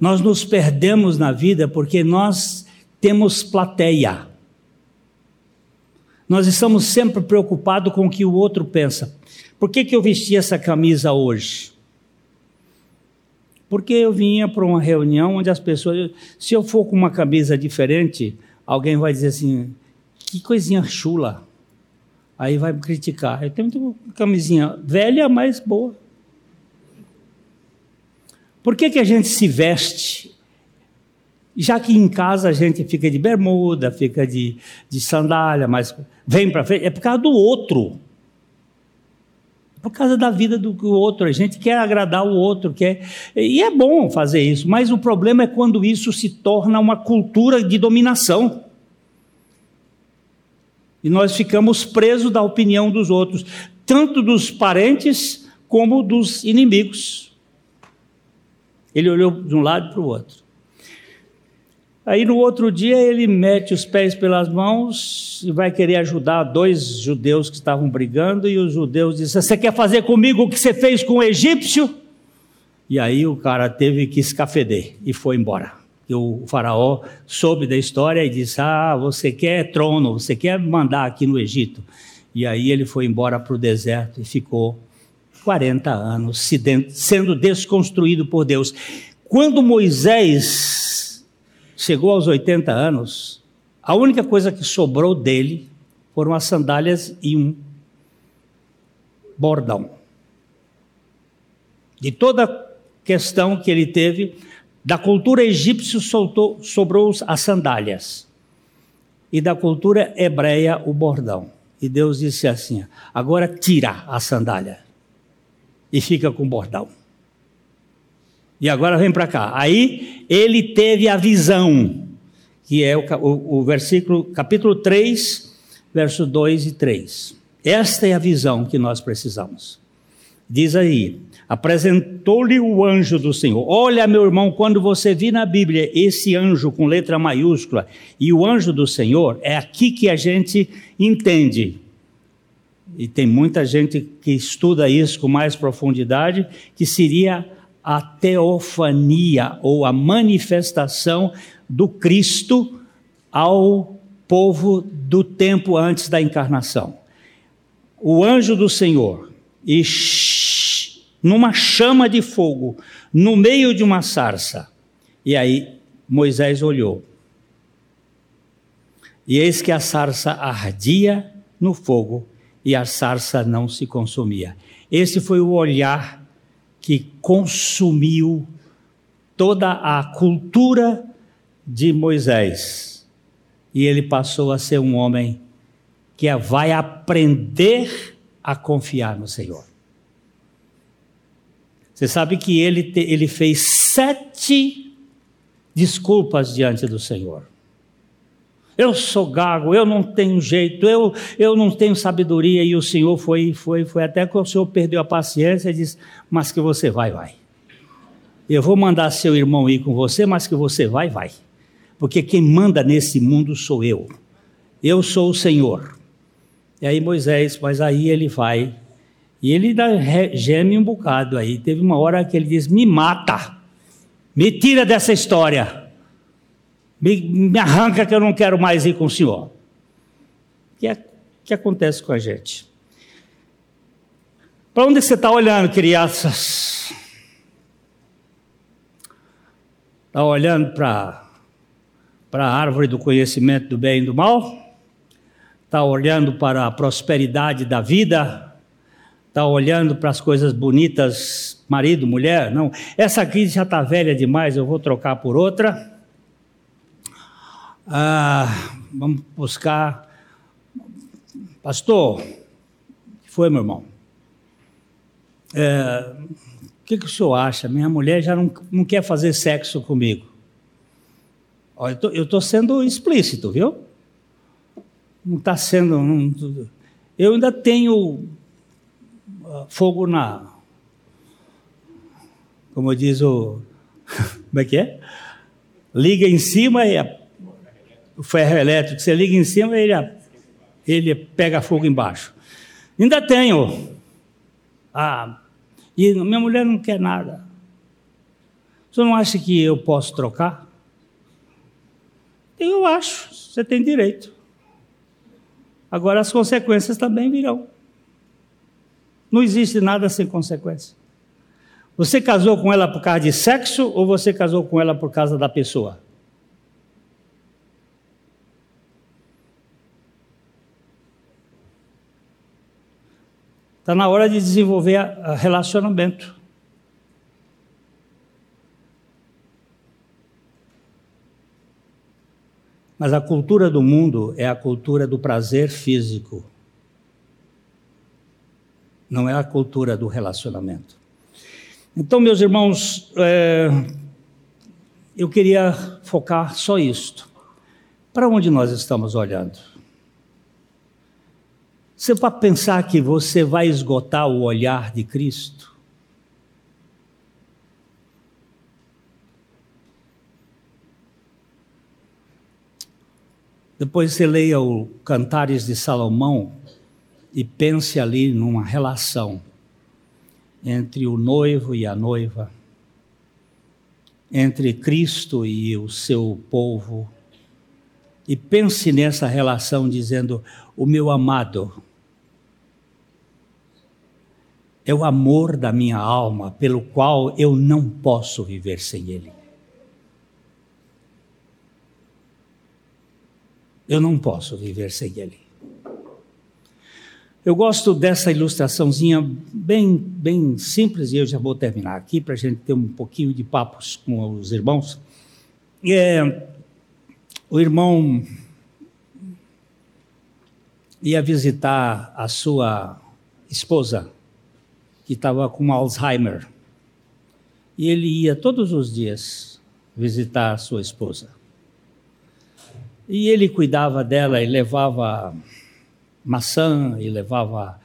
Nós nos perdemos na vida porque nós temos plateia. Nós estamos sempre preocupados com o que o outro pensa. Por que, que eu vesti essa camisa hoje? Porque eu vinha para uma reunião onde as pessoas, se eu for com uma camisa diferente, alguém vai dizer assim: que coisinha chula. Aí vai me criticar. Eu tenho uma camisinha velha, mas boa. Por que, que a gente se veste? Já que em casa a gente fica de bermuda, fica de, de sandália, mas vem para frente, é por causa do outro por causa da vida do outro. A gente quer agradar o outro, quer. E é bom fazer isso, mas o problema é quando isso se torna uma cultura de dominação. E nós ficamos presos da opinião dos outros, tanto dos parentes como dos inimigos. Ele olhou de um lado para o outro. Aí no outro dia ele mete os pés pelas mãos e vai querer ajudar dois judeus que estavam brigando, e os judeus dizem: Você quer fazer comigo o que você fez com o egípcio? E aí o cara teve que escafeder e foi embora. E o faraó soube da história e disse: Ah, você quer trono, você quer mandar aqui no Egito. E aí ele foi embora para o deserto e ficou 40 anos sendo desconstruído por Deus. Quando Moisés chegou aos 80 anos, a única coisa que sobrou dele foram as sandálias e um bordão. De toda questão que ele teve, da cultura egípcia soltou, sobrou as sandálias, e da cultura hebreia o bordão. E Deus disse assim: agora tira a sandália e fica com o bordão. E agora vem para cá. Aí ele teve a visão, que é o, o, o versículo, capítulo 3, verso 2 e 3. Esta é a visão que nós precisamos. Diz aí: apresentou-lhe o anjo do Senhor. Olha, meu irmão, quando você vir na Bíblia esse anjo com letra maiúscula e o anjo do Senhor, é aqui que a gente entende. E tem muita gente que estuda isso com mais profundidade, que seria a teofania ou a manifestação do Cristo ao povo do tempo antes da encarnação. O anjo do Senhor e numa chama de fogo, no meio de uma sarça. E aí Moisés olhou. E eis que a sarça ardia no fogo e a sarça não se consumia. Esse foi o olhar que consumiu toda a cultura de Moisés. E ele passou a ser um homem que vai aprender a confiar no Senhor. Você sabe que ele, te, ele fez sete desculpas diante do Senhor. Eu sou gago, eu não tenho jeito, eu, eu não tenho sabedoria. E o Senhor foi, foi, foi até que o Senhor perdeu a paciência e disse: Mas que você vai, vai. Eu vou mandar seu irmão ir com você, mas que você vai, vai. Porque quem manda nesse mundo sou eu. Eu sou o Senhor. E aí Moisés, mas aí ele vai e ele geme um bocado aí. Teve uma hora que ele diz: Me mata, me tira dessa história, me, me arranca que eu não quero mais ir com o senhor. O que, é, que acontece com a gente? Para onde você está olhando, crianças? Está olhando para a árvore do conhecimento do bem e do mal? Está olhando para a prosperidade da vida? está olhando para as coisas bonitas, marido, mulher, não. Essa aqui já está velha demais, eu vou trocar por outra. Ah, vamos buscar. Pastor, que foi, meu irmão? É, o que, que, o senhor acha? Minha mulher já não, não quer fazer sexo comigo. Ó, eu estou sendo explícito, viu? Não está sendo. Não, eu ainda tenho fogo na. Como diz o. [LAUGHS] Como é que é? Liga em cima e ferro elétrico, você liga em cima ele, ele pega fogo embaixo. Ainda tenho. Ah, e minha mulher não quer nada. Você não acha que eu posso trocar? Eu acho, você tem direito. Agora as consequências também virão. Não existe nada sem consequência. Você casou com ela por causa de sexo ou você casou com ela por causa da pessoa? Está na hora de desenvolver relacionamento. Mas a cultura do mundo é a cultura do prazer físico não é a cultura do relacionamento. Então, meus irmãos, é, eu queria focar só isto. Para onde nós estamos olhando? Você vai pensar que você vai esgotar o olhar de Cristo? Depois você leia o Cantares de Salomão e pense ali numa relação entre o noivo e a noiva, entre Cristo e o seu povo. E pense nessa relação dizendo: o meu amado é o amor da minha alma, pelo qual eu não posso viver sem ele. Eu não posso viver sem ele. Eu gosto dessa ilustraçãozinha bem, bem simples, e eu já vou terminar aqui para a gente ter um pouquinho de papos com os irmãos. É, o irmão ia visitar a sua esposa, que estava com Alzheimer. E ele ia todos os dias visitar a sua esposa. E ele cuidava dela e levava maçã e levava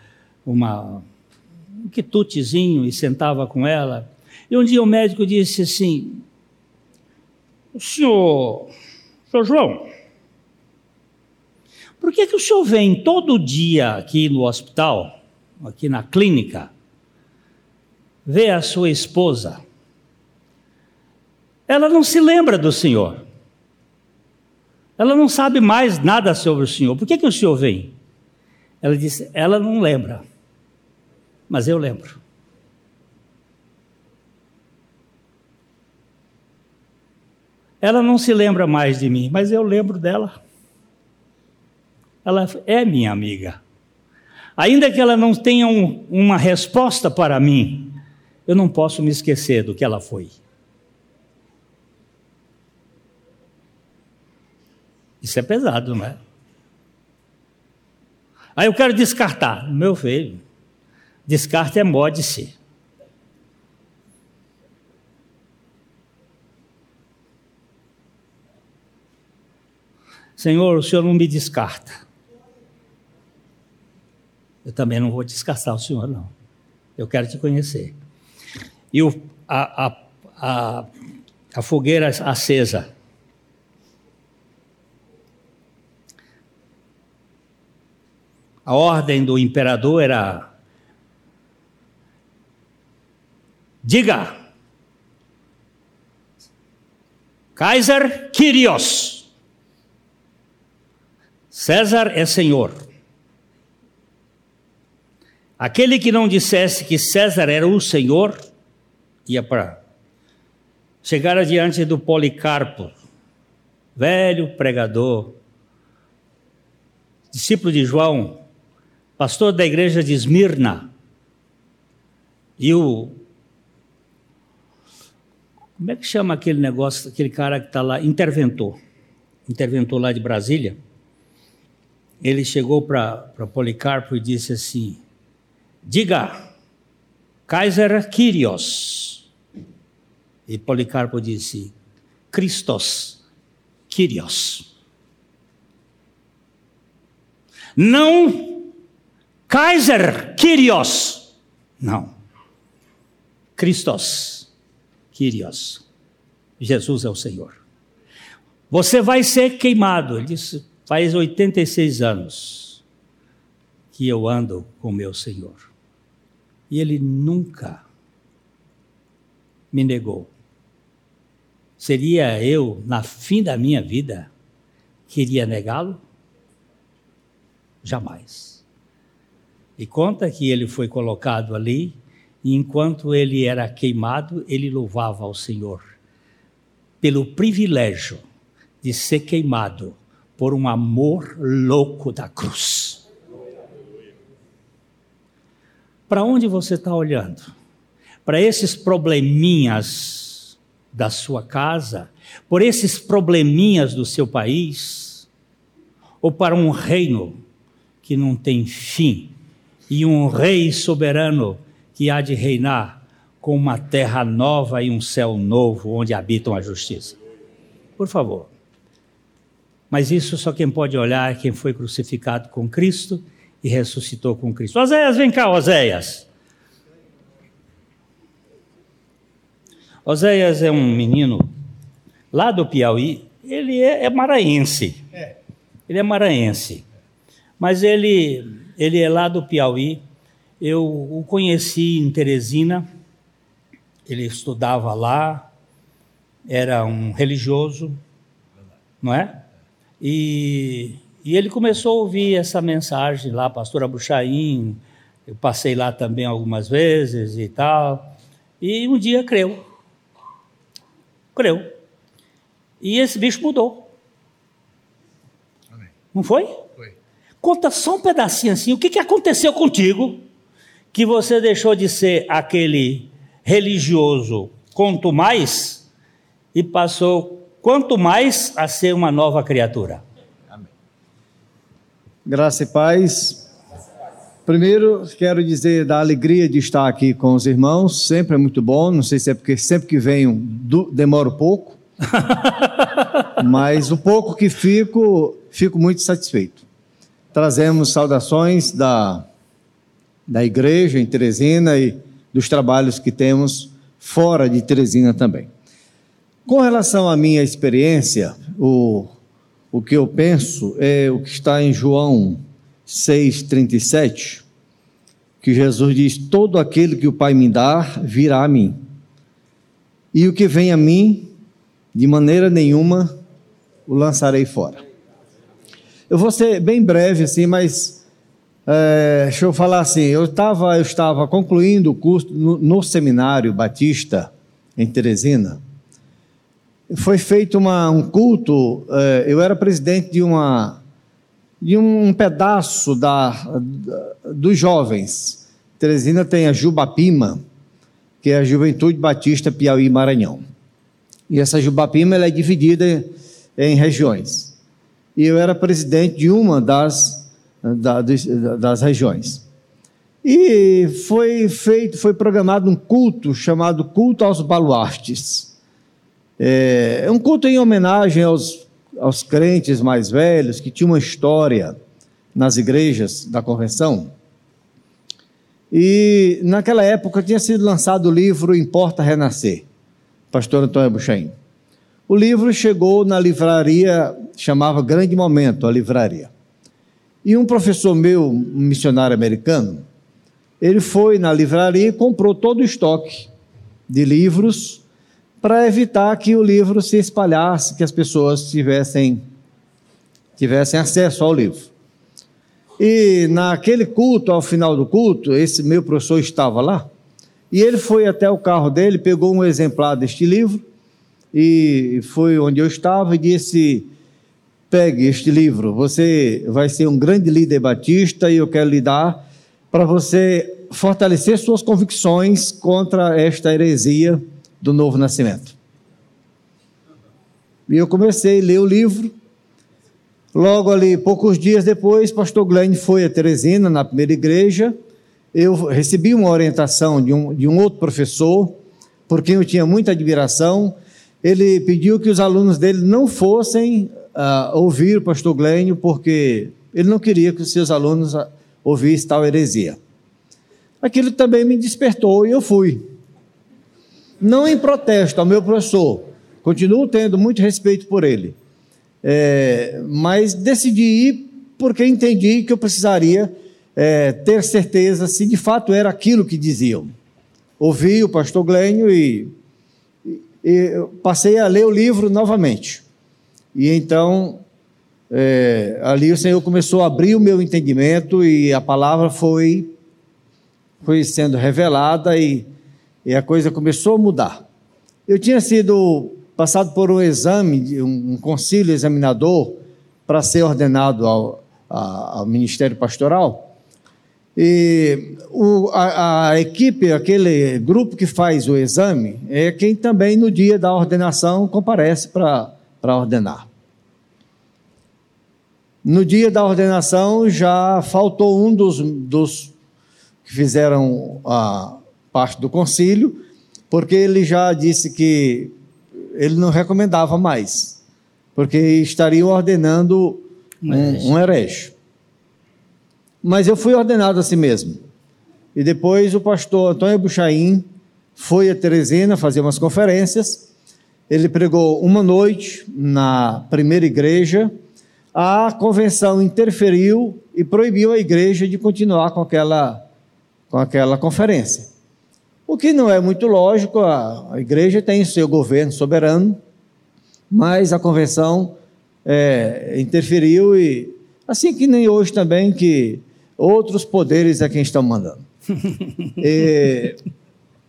uma, um quitutezinho e sentava com ela. E um dia o médico disse assim: O senhor, senhor João, por que, que o senhor vem todo dia aqui no hospital, aqui na clínica, ver a sua esposa? Ela não se lembra do senhor. Ela não sabe mais nada sobre o senhor. Por que, que o senhor vem? Ela disse: Ela não lembra, mas eu lembro. Ela não se lembra mais de mim, mas eu lembro dela. Ela é minha amiga. Ainda que ela não tenha um, uma resposta para mim, eu não posso me esquecer do que ela foi. Isso é pesado, não é? Aí eu quero descartar. Meu filho, descarte é mode-se. Senhor, o Senhor não me descarta. Eu também não vou descartar o Senhor, não. Eu quero te conhecer. E o, a, a, a, a fogueira acesa A ordem do imperador era: diga, Kaiser Kyrios, César é senhor. Aquele que não dissesse que César era o senhor, ia para. Chegar diante do Policarpo, velho pregador, discípulo de João, pastor da igreja de Esmirna, e o. Como é que chama aquele negócio, aquele cara que está lá? Interventor. Interventor lá de Brasília. Ele chegou para Policarpo e disse assim: Diga, Kaiser Kyrios. E Policarpo disse: Christos Kyrios. Não Kaiser Kyrios. Não. Christos Kyrios. Jesus é o Senhor. Você vai ser queimado. Ele disse: faz 86 anos que eu ando com meu Senhor. E ele nunca me negou. Seria eu, na fim da minha vida, queria negá-lo? Jamais. E conta que ele foi colocado ali, e enquanto ele era queimado, ele louvava ao Senhor pelo privilégio de ser queimado por um amor louco da cruz. Para onde você está olhando? Para esses probleminhas da sua casa? Por esses probleminhas do seu país? Ou para um reino que não tem fim? e um rei soberano que há de reinar com uma terra nova e um céu novo onde habitam a justiça. Por favor. Mas isso só quem pode olhar é quem foi crucificado com Cristo e ressuscitou com Cristo. Oséias, vem cá, Oséias. Oséias é um menino lá do Piauí, ele é, é maranhense. É. Ele é maranhense, mas ele, ele é lá do Piauí. Eu o conheci em Teresina, ele estudava lá, era um religioso, não é? E, e ele começou a ouvir essa mensagem lá, pastor Abuchaim, eu passei lá também algumas vezes e tal, e um dia creu. Creu. E esse bicho mudou. Amém. Não foi? Foi. Conta só um pedacinho assim, o que, que aconteceu contigo que você deixou de ser aquele religioso quanto mais e passou quanto mais a ser uma nova criatura. Amém. Graça e paz. Primeiro, quero dizer da alegria de estar aqui com os irmãos, sempre é muito bom. Não sei se é porque sempre que venho demoro pouco, [LAUGHS] mas o pouco que fico, fico muito satisfeito. Trazemos saudações da, da igreja em Teresina e dos trabalhos que temos fora de Teresina também. Com relação à minha experiência, o, o que eu penso é o que está em João 6,37, que Jesus diz: Todo aquele que o Pai me dar virá a mim, e o que vem a mim, de maneira nenhuma o lançarei fora. Eu vou ser bem breve assim, mas é, deixa eu falar assim, eu, tava, eu estava concluindo o curso no, no seminário Batista, em Teresina. Foi feito uma, um culto, é, eu era presidente de, uma, de um pedaço da, dos jovens. Teresina tem a Jubapima, que é a Juventude Batista Piauí Maranhão. E essa Jubapima ela é dividida em regiões. E eu era presidente de uma das da, das regiões. E foi feito, foi programado um culto chamado Culto aos Baluartes. É um culto em homenagem aos, aos crentes mais velhos que tinham uma história nas igrejas da convenção. E naquela época tinha sido lançado o livro Importa Renascer, pastor Antônio Buchaim. O livro chegou na livraria, chamava Grande Momento, a livraria. E um professor meu, um missionário americano, ele foi na livraria e comprou todo o estoque de livros para evitar que o livro se espalhasse, que as pessoas tivessem, tivessem acesso ao livro. E naquele culto, ao final do culto, esse meu professor estava lá, e ele foi até o carro dele, pegou um exemplar deste livro, e foi onde eu estava e disse: pegue este livro. Você vai ser um grande líder batista e eu quero lhe dar para você fortalecer suas convicções contra esta heresia do novo nascimento. E eu comecei a ler o livro. Logo ali, poucos dias depois, pastor Glenn foi a Teresina, na primeira igreja. Eu recebi uma orientação de um, de um outro professor, por quem eu tinha muita admiração. Ele pediu que os alunos dele não fossem uh, ouvir o pastor Glênio, porque ele não queria que os seus alunos ah, ouvissem tal heresia. Aquilo também me despertou e eu fui. Não em protesto ao meu professor, continuo tendo muito respeito por ele, é, mas decidi ir porque entendi que eu precisaria é, ter certeza se de fato era aquilo que diziam. Ouvi o pastor Glênio e, e, e passei a ler o livro novamente. E então, é, ali o Senhor começou a abrir o meu entendimento e a palavra foi, foi sendo revelada e, e a coisa começou a mudar. Eu tinha sido passado por um exame, um, concílio examinador, para ser ordenado ao, ao ministério pastoral. E o, a, a, equipe, aquele grupo que faz o exame, é quem também no dia da ordenação comparece para para ordenar. No dia da ordenação já faltou um dos, dos que fizeram a parte do concílio, porque ele já disse que ele não recomendava mais, porque estariam ordenando um, um herege. Mas eu fui ordenado assim mesmo. E depois o pastor Antônio Buchaim foi a Teresina fazer umas conferências ele pregou uma noite na primeira igreja, a convenção interferiu e proibiu a igreja de continuar com aquela, com aquela conferência. O que não é muito lógico, a, igreja tem seu governo soberano, mas a convenção é, interferiu e, assim que nem hoje também, que outros poderes é quem estão mandando. [LAUGHS] e,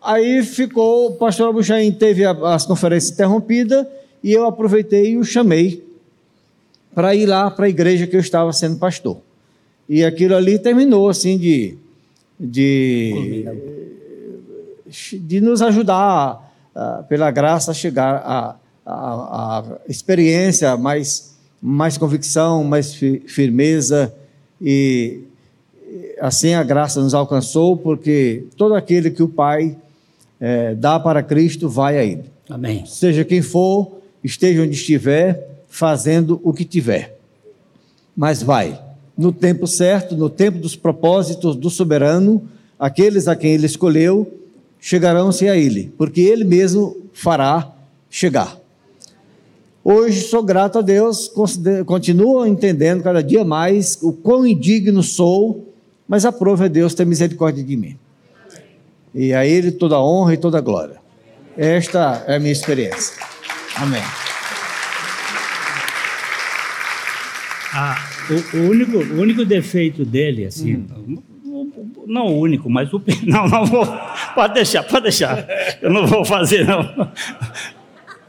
aí ficou, o pastor Abuchain teve a, as conferências interrompidas e eu aproveitei e o chamei para ir lá para a igreja que eu estava sendo pastor. E aquilo ali terminou assim de, de, de nos ajudar, uh, pela graça, a chegar a, a, a, experiência, mais, mais convicção, mais firmeza. E assim a graça nos alcançou, porque todo aquele que o Pai é, dá para Cristo vai a Ele. Amém. Seja quem for, esteja onde estiver fazendo o que tiver. Mas vai, no tempo certo, no tempo dos propósitos do soberano, aqueles a quem ele escolheu chegarão-se a ele, porque ele mesmo fará chegar. Hoje sou grato a Deus, continuo entendendo cada dia mais o quão indigno sou, mas aprove a Deus ter misericórdia de mim. E a Ele toda a honra e toda a glória. Esta é a minha experiência. Amém. Ah, o, o, único, o único defeito dele, assim, hum. Não o único, mas o. [LAUGHS] Não, não vou. Pode deixar, pode deixar. Eu não vou fazer, não.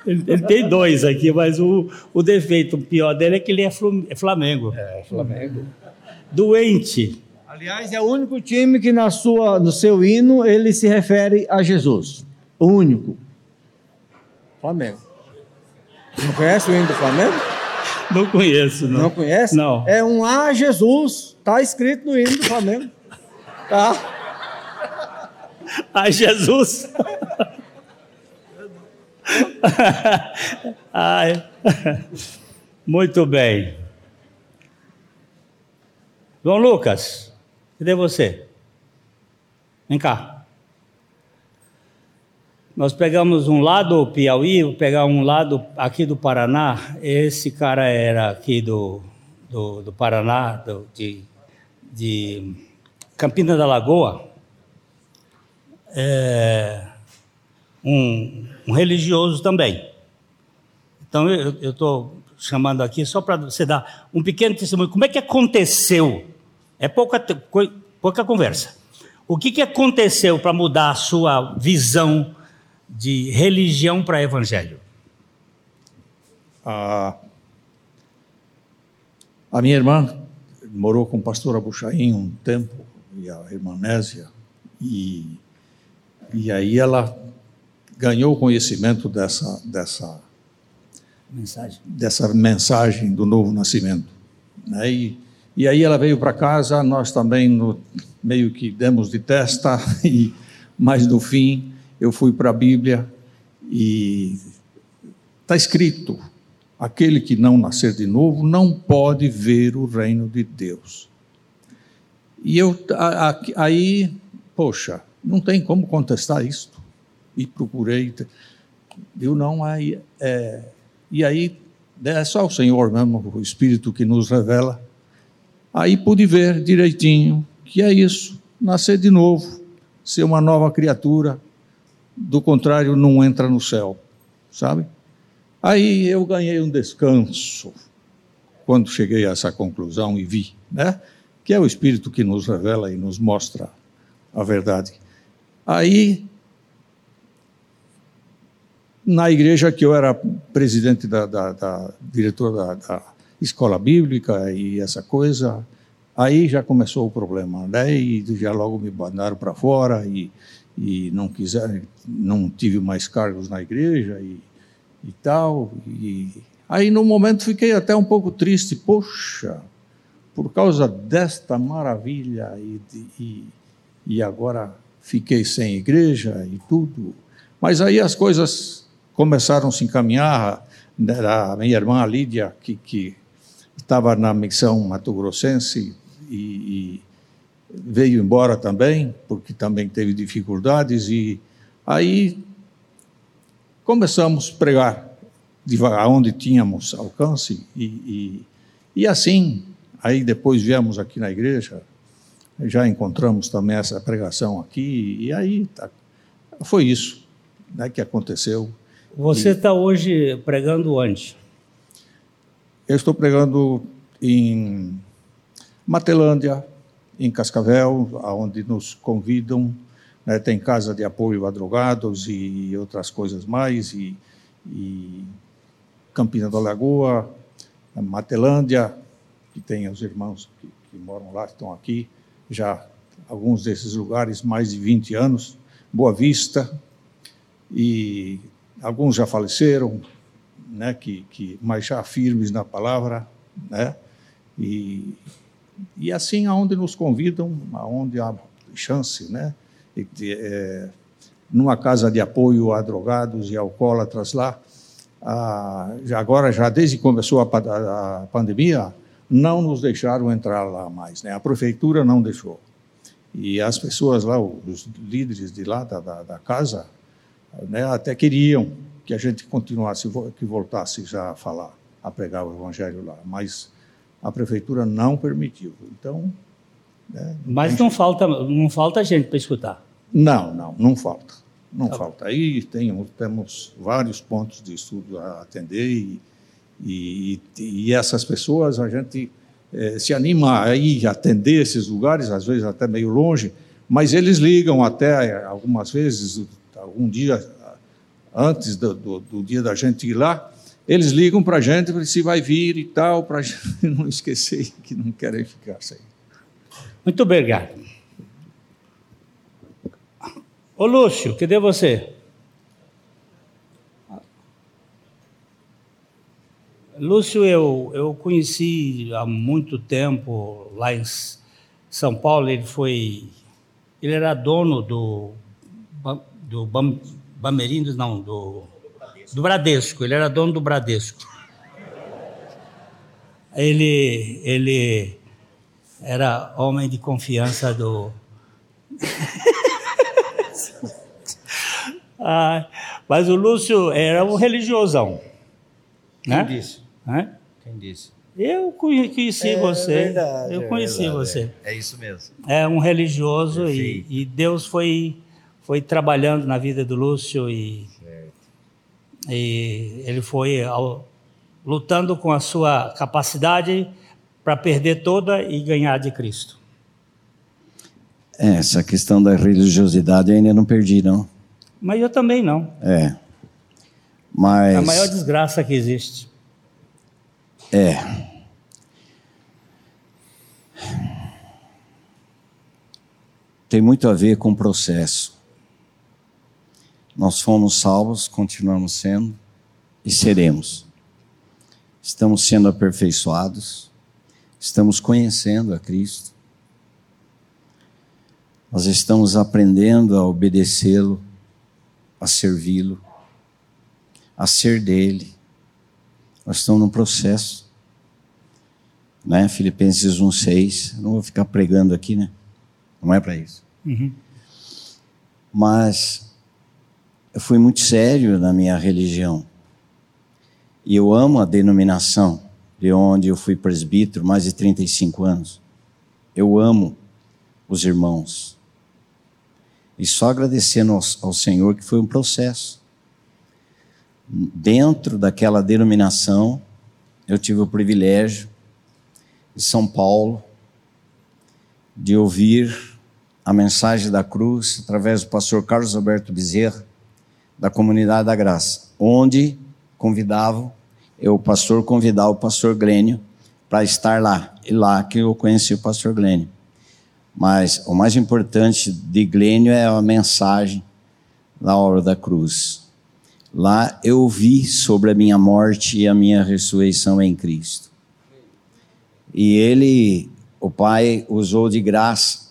Ele, ele tem dois aqui, mas o, o defeito pior dele é que ele é, é Flamengo. É, Flamengo. Doente. Aliás, é o único time que na sua, no seu hino ele se refere a Jesus. O único. Flamengo. Não conhece o hino do Flamengo? Não conheço, não. Não conhece? Não. É um A Jesus. Está escrito no hino do Flamengo. Tá? A Jesus. Ai. Muito bem. João Lucas, cadê você? Vem cá. Nós pegamos um lado do Piauí, vou pegar um lado aqui do Paraná. Esse cara era aqui do, do, do Paraná, do, de, de Campina da Lagoa. É, um, um religioso também. Então eu estou chamando aqui só para você dar um pequeno testemunho. Como é que aconteceu? É pouca, pouca conversa. O que, que aconteceu para mudar a sua visão de religião para evangelho? A, a minha irmã morou com o pastor Abuchaim um tempo, e a irmã Nésia, e, e aí ela ganhou conhecimento dessa, dessa, mensagem. dessa mensagem do novo nascimento. Né? E, e aí ela veio para casa, nós também no, meio que demos de testa, [LAUGHS] e, mas no fim eu fui para a Bíblia e está escrito: aquele que não nascer de novo não pode ver o reino de Deus. E eu aí, poxa, não tem como contestar isto. E procurei, viu não aí é, e aí é só o Senhor mesmo, o Espírito que nos revela. Aí pude ver direitinho que é isso, nascer de novo, ser uma nova criatura, do contrário, não entra no céu, sabe? Aí eu ganhei um descanso quando cheguei a essa conclusão e vi, né? Que é o Espírito que nos revela e nos mostra a verdade. Aí, na igreja que eu era presidente da, da, da diretor da, da escola bíblica e essa coisa, aí já começou o problema, né? E já logo me mandaram para fora e e não quiser, não tive mais cargos na igreja e, e tal. E aí no momento fiquei até um pouco triste, poxa, por causa desta maravilha e, e, e agora fiquei sem igreja e tudo. Mas aí as coisas começaram a se encaminhar. Né, a minha irmã Lídia, que, que estava na missão Mato Grossense e, veio embora também, porque também teve dificuldades, e aí começamos a pregar devagar, onde tínhamos alcance, e, e, E assim, aí depois viemos aqui na igreja, já encontramos também essa pregação aqui, e aí tá, foi isso né, que aconteceu. Você está hoje pregando onde? Eu estou pregando em Matelândia, em Cascavel, onde nos convidam. Né, tem casa de apoio a drogados e outras coisas mais, e, e Campina da Lagoa, Matelândia, que tem os irmãos que, que moram lá, que estão aqui, já alguns desses lugares, mais de 20 anos, Boa Vista, e alguns já faleceram, né, que, que, mas já firmes na palavra, né, e, e assim aonde nos convidam, aonde há chance, né, de, é, numa casa de apoio a drogados e alcoólatras lá, já agora já desde que começou a, a, a, pandemia, não nos deixaram entrar lá mais, né, a prefeitura não deixou. E as pessoas lá, os líderes de lá da, da, da casa, né, até queriam que a gente continuasse, que voltasse já a falar, a pregar o evangelho lá, mas a prefeitura não permitiu. Então, né, mas não falta, não falta gente para escutar. Não, não, não falta, não tá falta. Aí tem, temos vários pontos de estudo a atender e, e, e essas pessoas a gente é, se anima a ir atender esses lugares, às vezes até meio longe, mas eles ligam até algumas vezes algum dia antes do, do, do dia da gente ir lá, eles ligam para a gente se vai vir e tal, para a gente [LAUGHS] não esquecer que não querem ficar sem. Muito obrigado. Ô Lúcio, cadê você? Lúcio, eu, eu conheci há muito tempo lá em São Paulo. Ele foi, ele era dono do do Bam, Bamerindos, não, do, do Bradesco. Ele era dono do Bradesco. Ele, ele era homem de confiança do. [LAUGHS] ah, mas o Lúcio era um religiosão. Quem né? disse? Hã? Quem disse? Eu conheci é, você. É verdade, eu conheci é verdade, você. É, é, isso mesmo. É um religioso e, e Deus foi foi trabalhando na vida do Lúcio e, e ele foi ao, lutando com a sua capacidade para perder toda e ganhar de Cristo. É, essa questão da religiosidade eu ainda não perdi, não. Mas eu também não. É. Mas. A maior desgraça que existe. É. Tem muito a ver com o processo. Nós fomos salvos, continuamos sendo e seremos. Estamos sendo aperfeiçoados, estamos conhecendo a Cristo, nós estamos aprendendo a obedecê-lo, a servi-lo, a ser dele. Nós estamos num processo. Né? Filipenses 1,6. Não vou ficar pregando aqui, né? Não é para isso. Uhum. Mas eu fui muito sério na minha religião. E eu amo a denominação de onde eu fui presbítero mais de 35 anos. Eu amo os irmãos. E só agradecendo ao, ao Senhor que foi um processo. Dentro daquela denominação, eu tive o privilégio de São Paulo de ouvir a mensagem da cruz através do pastor Carlos Alberto Bezerra da comunidade da graça, onde convidavam, eu, o pastor, convidava o pastor Glênio para estar lá. E lá que eu conheci o pastor Glênio. Mas o mais importante de Glênio é a mensagem da obra da cruz. Lá eu vi sobre a minha morte e a minha ressurreição em Cristo. E ele, o Pai, usou de graça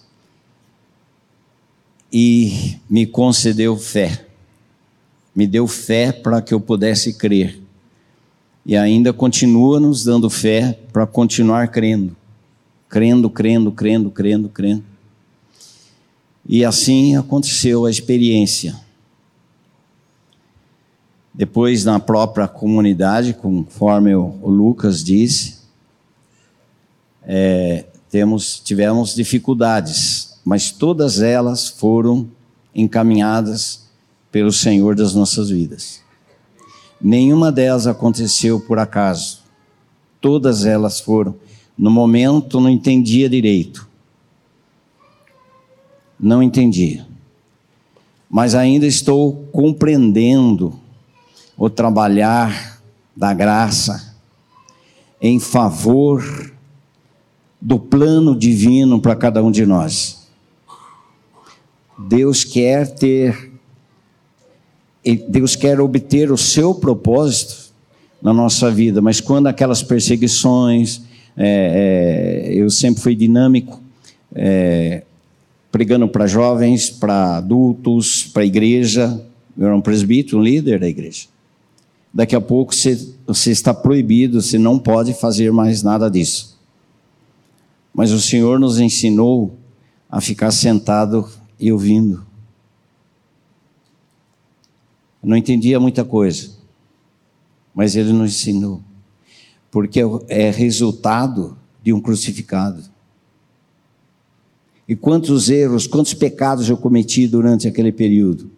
e me concedeu fé me deu fé para que eu pudesse crer. E ainda continua nos dando fé para continuar crendo. Crendo, crendo, crendo, crendo, crendo. E assim aconteceu a experiência. Depois, na própria comunidade, conforme o Lucas disse, é, temos, tivemos dificuldades, mas todas elas foram encaminhadas pelo Senhor das nossas vidas. Nenhuma delas aconteceu por acaso. Todas elas foram. No momento não entendia direito. Não entendia. Mas ainda estou compreendendo o trabalhar da graça em favor do plano divino para cada um de nós. Deus quer ter, Deus quer obter o seu propósito na nossa vida, mas quando aquelas perseguições, é, é, eu sempre fui dinâmico, é, pregando para jovens, para adultos, para a igreja, eu era um presbítero, um líder da igreja. Daqui a pouco você, você está proibido, você não pode fazer mais nada disso. Mas o Senhor nos ensinou a ficar sentado e ouvindo. Eu não entendia muita coisa, mas Ele nos ensinou, porque é resultado de um crucificado. E quantos erros, quantos pecados eu cometi durante aquele período,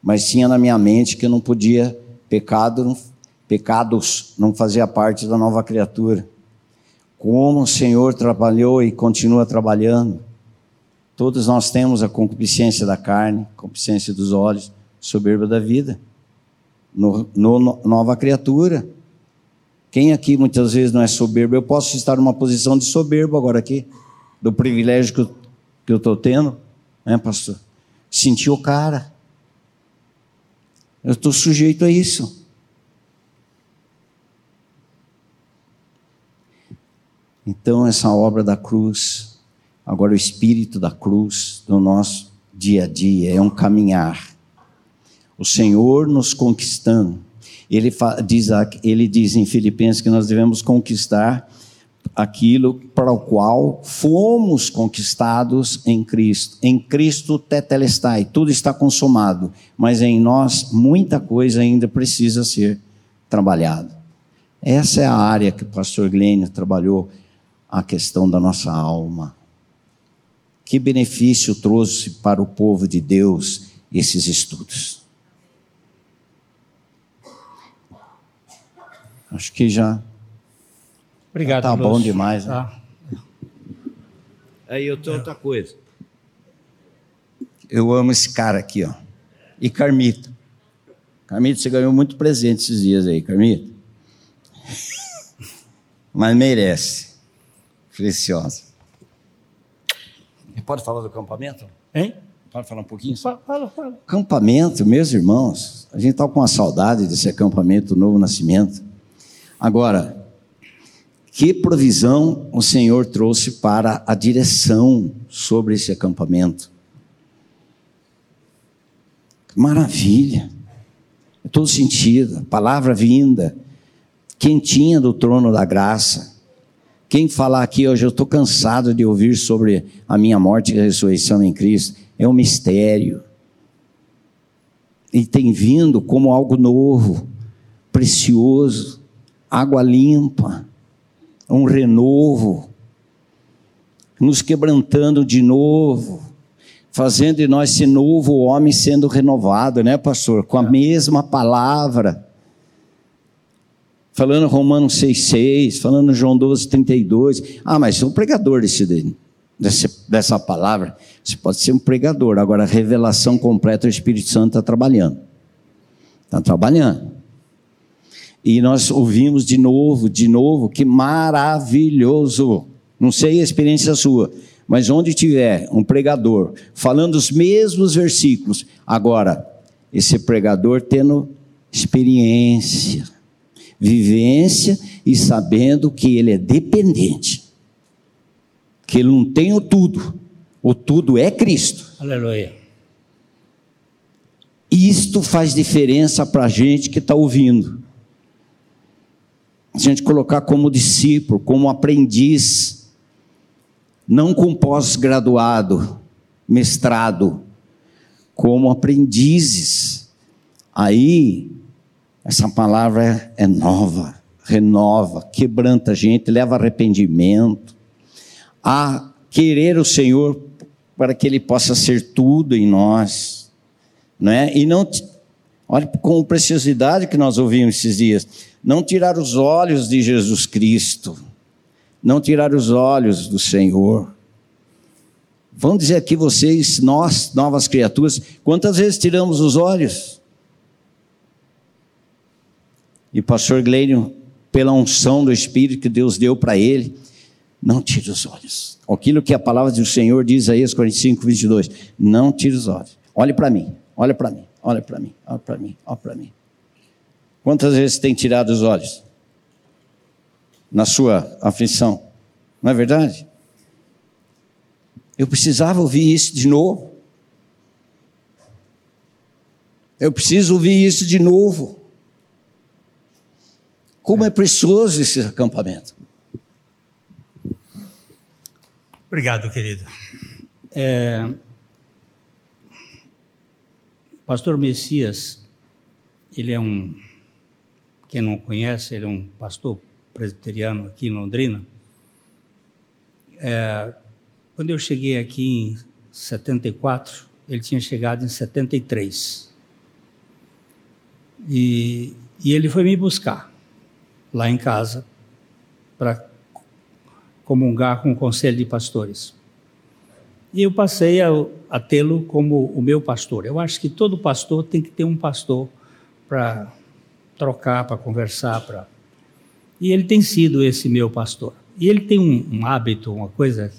mas tinha na minha mente que eu não podia, pecado, pecados não fazia parte da nova criatura. Como o Senhor trabalhou e continua trabalhando Todos nós temos a concupiscência da carne, concupiscência dos olhos, soberba da vida. No, no, no, nova criatura. Quem aqui muitas vezes não é soberbo? Eu posso estar numa posição de soberbo agora aqui, do privilégio que eu, estou tendo, né, pastor? Sentir o cara. Eu estou sujeito a isso. Então, essa obra da cruz Agora, o espírito da cruz do nosso dia a dia é um caminhar. O Senhor nos conquistando. Ele diz, ele diz em Filipenses que nós devemos conquistar aquilo para o qual fomos conquistados em Cristo. Em Cristo tetelestai, tudo está consumado, mas em nós muita coisa ainda precisa ser trabalhada. Essa é a área que o pastor Glênio trabalhou, a questão da nossa alma. Que benefício trouxe para o povo de Deus esses estudos? Acho que já. Obrigado, Tá bom demais. Né? Tá. Aí eu tenho outra coisa. Eu amo esse cara aqui, ó. E Carmito. Carmito, você ganhou muito presente esses dias aí, Carmito. [LAUGHS] Mas merece. Preciosa. Pode falar do acampamento? Hein? Pode falar um pouquinho? Fala, fala. fala. Acampamento, meus irmãos, a gente está com uma saudade desse acampamento Novo Nascimento. Agora, que provisão o Senhor trouxe para a direção sobre esse acampamento? Maravilha! Todo sentido, palavra vinda, quentinha do trono da graça quem falar aqui hoje, eu estou cansado de ouvir sobre a minha morte e ressurreição em Cristo, é um mistério. E tem vindo como algo novo, precioso, água limpa, um renovo, nos quebrantando de novo, fazendo de nós esse novo homem sendo renovado, né, pastor? Com a mesma palavra falando Romanos 6,6, falando João 12,32. Ah, mas sou um pregador desse, desse, dessa palavra. Você pode ser um pregador, agora a revelação completa o Espírito Santo está trabalhando. Está trabalhando. E nós ouvimos de novo, de novo, que maravilhoso. Não sei a experiência sua, mas onde tiver um pregador falando os mesmos versículos, agora, esse pregador tendo experiência vivência e sabendo que ele é dependente, que ele não tem o tudo, o tudo é Cristo. Aleluia. Isto faz diferença para a gente que está ouvindo. A gente colocar como discípulo, como aprendiz, não com pós-graduado, mestrado, como aprendizes. Aí essa palavra é nova, renova, quebranta a gente, leva arrependimento, a querer o Senhor para que Ele possa ser tudo em nós, não é? E não, olha com preciosidade que nós ouvimos esses dias, não tirar os olhos de Jesus Cristo, não tirar os olhos do Senhor. Vamos dizer aqui vocês, nós, novas criaturas, quantas vezes tiramos os olhos? E o pastor Glênio, pela unção do Espírito que Deus deu para ele, não tire os olhos. Aquilo que a palavra do Senhor diz aí, 45, 22. Não tire os olhos. Olhe para mim, olha para mim, olha para mim, olha para mim, olha para mim. Quantas vezes tem tirado os olhos? Na sua aflição. Não é verdade? Eu precisava ouvir isso de novo. Eu preciso ouvir isso de novo. Como é precioso esse acampamento. Obrigado, querido. É, pastor Messias, ele é um, quem não conhece, ele é um pastor presbiteriano aqui em Londrina. É, quando eu cheguei aqui em 74, ele tinha chegado em 73. E, e ele foi me buscar lá em casa para comungar com o conselho de pastores. E eu passei a, a tê-lo como o meu pastor. Eu acho que todo pastor tem que ter um pastor para trocar, para conversar, para e ele tem sido esse meu pastor. E ele tem um, um hábito, uma coisa.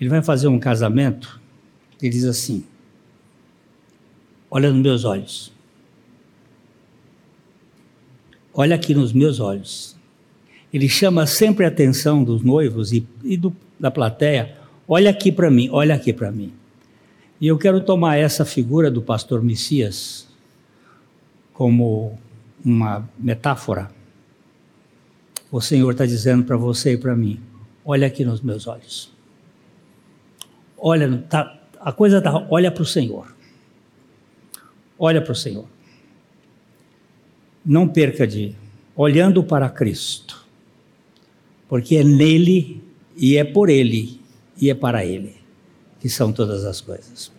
Ele vai fazer um casamento. Ele diz assim: Olha nos meus olhos. Olha aqui nos meus olhos. Ele chama sempre a atenção dos noivos e, e do, da plateia. Olha aqui para mim, olha aqui para mim. E eu quero tomar essa figura do pastor Messias como uma metáfora. O Senhor está dizendo para você e para mim: olha aqui nos meus olhos. Olha, tá, a coisa tá, olha para o Senhor. Olha para o Senhor não perca de olhando para Cristo, porque é nele e é por ele e é para ele que são todas as coisas.